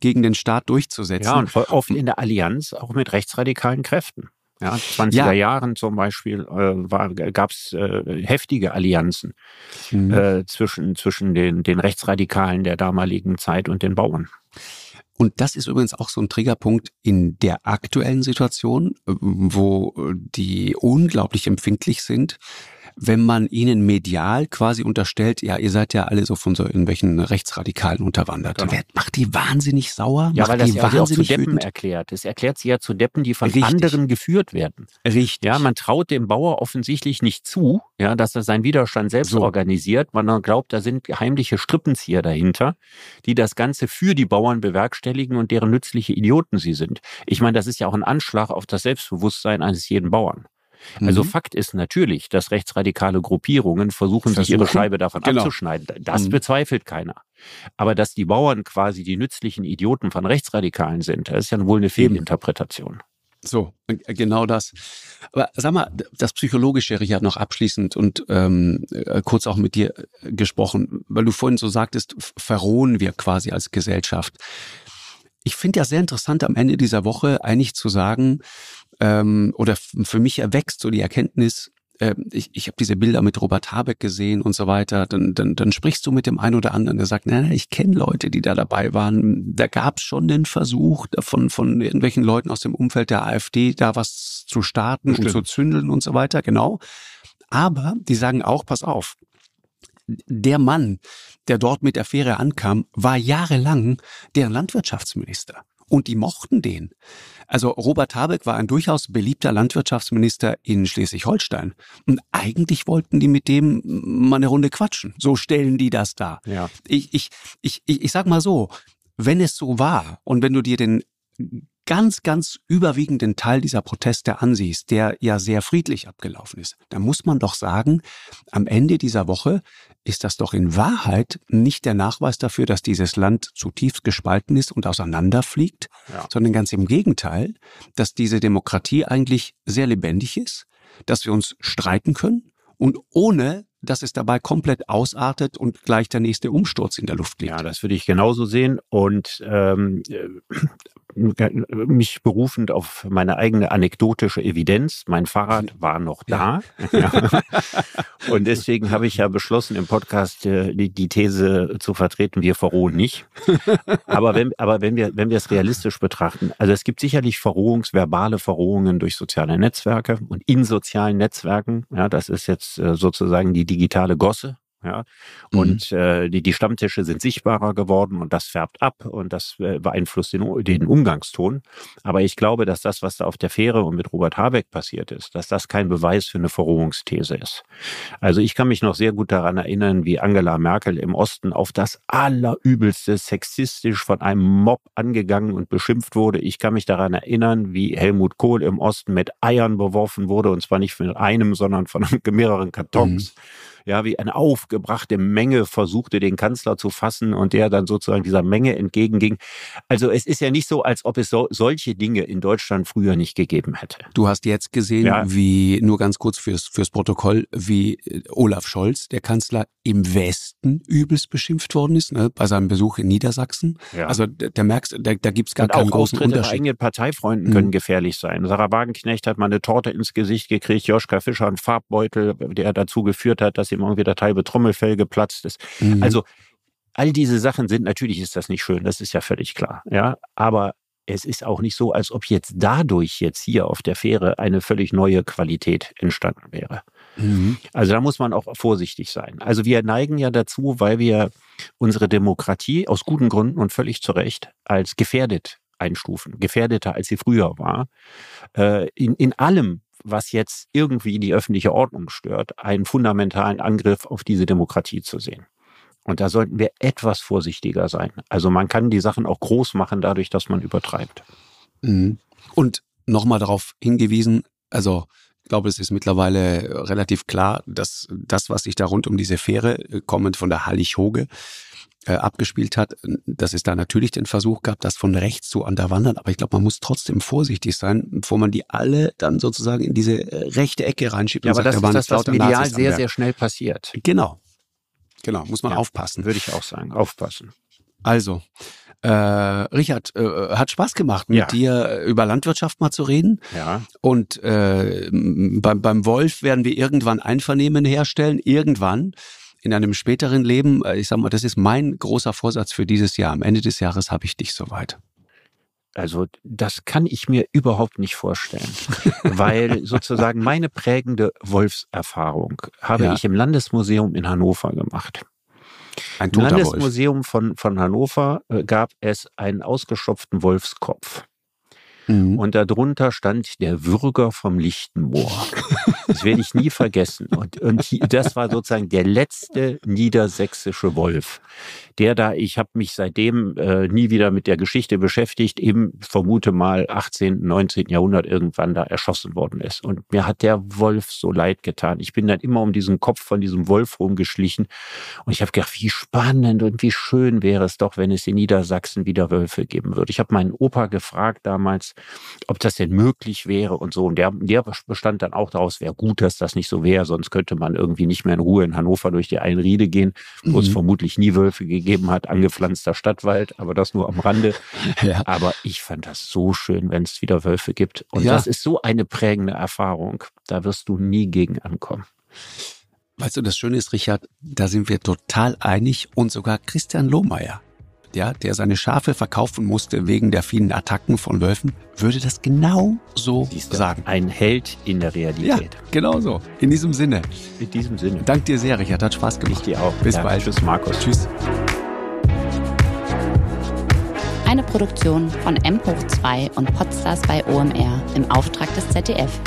gegen den Staat durchzusetzen. Ja, und voll oft in der Allianz auch mit rechtsradikalen Kräften. Ja, 20er Ja. Jahren zum Beispiel äh, gab es äh, heftige Allianzen Mhm. äh, zwischen, zwischen den, den Rechtsradikalen der damaligen Zeit und den Bauern. Und das ist übrigens auch so ein Triggerpunkt in der aktuellen Situation, äh, wo äh, die unglaublich empfindlich sind, wenn man ihnen medial quasi unterstellt, ja, ihr seid ja alle so von so irgendwelchen Rechtsradikalen unterwandert. Genau. Wer macht die wahnsinnig sauer? Ja, macht weil das die ja auch zu wahnsinnig Deppen wütend? erklärt. Es erklärt sie ja zu Deppen, die von Richtig. anderen geführt werden. Richtig. Ja, man traut dem Bauer offensichtlich nicht zu, ja, dass er seinen Widerstand selbst So. organisiert. Man glaubt, da sind heimliche Strippenzieher dahinter, die das Ganze für die Bauern bewerkstelligen und deren nützliche Idioten sie sind. Ich meine, das ist ja auch ein Anschlag auf das Selbstbewusstsein eines jeden Bauern. Also Mhm. Fakt ist natürlich, dass rechtsradikale Gruppierungen versuchen, sich ihre Versuchen. Scheibe davon Genau. abzuschneiden. Das Mhm. bezweifelt keiner. Aber dass die Bauern quasi die nützlichen Idioten von Rechtsradikalen sind, das ist ja wohl eine Fehlinterpretation. So, äh, genau das. Aber sag mal, das Psychologische, Richard, noch abschließend und ähm, äh, kurz auch mit dir äh, gesprochen, weil du vorhin so sagtest, verrohen wir quasi als Gesellschaft. Ich finde ja sehr interessant, am Ende dieser Woche eigentlich zu sagen, ähm, oder für mich erwächst so die Erkenntnis, äh, ich, ich habe diese Bilder mit Robert Habeck gesehen und so weiter, dann, dann, dann sprichst du mit dem einen oder anderen, der sagt, nein, nein ich kenne Leute, die da dabei waren. Da gab es schon den Versuch von, von irgendwelchen Leuten aus dem Umfeld der AfD, da was zu starten Stimmt. und zu zündeln und so weiter, genau. Aber die sagen auch, pass auf, der Mann, der dort mit der Fähre ankam, war jahrelang deren Landwirtschaftsminister. Und die mochten den. Also Robert Habeck war ein durchaus beliebter Landwirtschaftsminister in Schleswig-Holstein. Und eigentlich wollten die mit dem mal eine Runde quatschen. So stellen die das dar. Ja. Ich, ich, ich, ich, ich sag mal so, wenn es so war und wenn du dir den ganz, ganz überwiegenden Teil dieser Proteste ansiehst, der ja sehr friedlich abgelaufen ist, dann muss man doch sagen, am Ende dieser Woche ist das doch in Wahrheit nicht der Nachweis dafür, dass dieses Land zutiefst gespalten ist und auseinanderfliegt, ja. sondern ganz im Gegenteil, dass diese Demokratie eigentlich sehr lebendig ist, dass wir uns streiten können und ohne dass es dabei komplett ausartet und gleich der nächste Umsturz in der Luft liegt. Ja, das würde ich genauso sehen. Und ähm, mich berufend auf meine eigene anekdotische Evidenz. Mein Fahrrad [LAUGHS] war noch da. Ja. Und deswegen habe ich ja beschlossen, im Podcast äh, die, die These zu vertreten, wir verrohen nicht. Aber wenn, aber wenn wir, wenn wir es realistisch betrachten, also es gibt sicherlich Verrohungs, verbale Verrohungen durch soziale Netzwerke und in sozialen Netzwerken. Ja, das ist jetzt äh, sozusagen die digitale Gosse, ja, mhm. und mhm. äh, die, die Stammtische sind sichtbarer geworden und das färbt ab und das äh, beeinflusst den, den Umgangston. Aber ich glaube, dass das, was da auf der Fähre und mit Robert Habeck passiert ist, dass das kein Beweis für eine Verrohungsthese ist. Also ich kann mich noch sehr gut daran erinnern, wie Angela Merkel im Osten auf das allerübelste sexistisch von einem Mob angegangen und beschimpft wurde. Ich kann mich daran erinnern, wie Helmut Kohl im Osten mit Eiern beworfen wurde und zwar nicht von einem, sondern von [LAUGHS] mehreren Kartons. Mhm ja, wie eine aufgebrachte Menge versuchte, den Kanzler zu fassen und der dann sozusagen dieser Menge entgegenging. Also es ist ja nicht so, als ob es so, solche Dinge in Deutschland früher nicht gegeben hätte. Du hast jetzt gesehen, ja. wie, nur ganz kurz fürs, fürs Protokoll, wie äh, Olaf Scholz, der Kanzler, im Westen übelst beschimpft worden ist, ne, bei seinem Besuch in Niedersachsen. Ja. Also da, merkst da, da gibt es gar und keinen großen Austritte Unterschied. eigenen Parteifreunden mhm. können gefährlich sein. Sarah Wagenknecht hat mal eine Torte ins Gesicht gekriegt, Joschka Fischer einen Farbbeutel, der dazu geführt hat, dass ihm irgendwie der Teil Trommelfell geplatzt ist. Mhm. Also all diese Sachen sind, natürlich ist das nicht schön, das ist ja völlig klar. Ja, aber es ist auch nicht so, als ob jetzt dadurch jetzt hier auf der Fähre eine völlig neue Qualität entstanden wäre. Mhm. Also da muss man auch vorsichtig sein. Also wir neigen ja dazu, weil wir unsere Demokratie aus guten Gründen und völlig zu Recht als gefährdet einstufen, gefährdeter als sie früher war, äh, in, in allem was jetzt irgendwie die öffentliche Ordnung stört, einen fundamentalen Angriff auf diese Demokratie zu sehen. Und da sollten wir etwas vorsichtiger sein. Also man kann die Sachen auch groß machen, dadurch, dass man übertreibt. Mhm. Und nochmal darauf hingewiesen, also ich glaube, es ist mittlerweile relativ klar, dass das, was sich da rund um diese Fähre, äh, kommend von der Hallig-Hoge, äh, abgespielt hat, dass es da natürlich den Versuch gab, das von rechts zu unterwandern. Aber ich glaube, man muss trotzdem vorsichtig sein, bevor man die alle dann sozusagen in diese äh, rechte Ecke reinschiebt. Ja, aber sagt, das ist das, was medial sehr, sehr schnell passiert. Genau. Genau, muss man ja, aufpassen. Würde ich auch sagen, aufpassen. Also, äh, Richard, äh, hat Spaß gemacht, mit ja. dir über Landwirtschaft mal zu reden. Ja. Und äh, beim, beim Wolf werden wir irgendwann Einvernehmen herstellen. Irgendwann in einem späteren Leben, äh, ich sag mal, das ist mein großer Vorsatz für dieses Jahr. Am Ende des Jahres habe ich dich soweit. Also das kann ich mir überhaupt nicht vorstellen, [LAUGHS] weil sozusagen meine prägende Wolfserfahrung habe ja. ich im Landesmuseum in Hannover gemacht. Ein Im Landesmuseum Wolf. von, von Hannover äh, gab es einen ausgestopften Wolfskopf. Mhm. Und darunter stand der Würger vom Lichtenmoor. Das werde ich nie vergessen. Und, und das war sozusagen der letzte niedersächsische Wolf, der da, ich habe mich seitdem äh, nie wieder mit der Geschichte beschäftigt, eben vermute mal 18., 19. Jahrhundert irgendwann da erschossen worden ist. Und mir hat der Wolf so leid getan. Ich bin dann immer um diesen Kopf von diesem Wolf rumgeschlichen und ich habe gedacht, wie spannend und wie schön wäre es doch, wenn es in Niedersachsen wieder Wölfe geben würde. Ich habe meinen Opa gefragt damals, ob das denn möglich wäre und so. Und der, der bestand dann auch daraus, wäre gut, dass das nicht so wäre, sonst könnte man irgendwie nicht mehr in Ruhe in Hannover durch die Einriede gehen, wo mhm. es vermutlich nie Wölfe gegeben hat, angepflanzter Stadtwald, aber das nur am Rande. [LAUGHS] Ja. Aber ich fand das so schön, wenn es wieder Wölfe gibt. Und ja. das ist so eine prägende Erfahrung. Da wirst du nie gegen ankommen. Weißt du, das Schöne ist, Richard, da sind wir total einig und sogar Christian Lohmeier ja, der seine Schafe verkaufen musste wegen der vielen Attacken von Wölfen, würde das genau so sagen. Ein Held in der Realität. Ja, genau so. In diesem Sinne. In diesem Sinne. Dank dir sehr, Richard. Hat Spaß gemacht. Ich dir auch. Bis ja, bald. Tschüss, Markus. Tschüss. Eine Produktion von M hoch 2 und Podstars bei OMR im Auftrag des ZDF.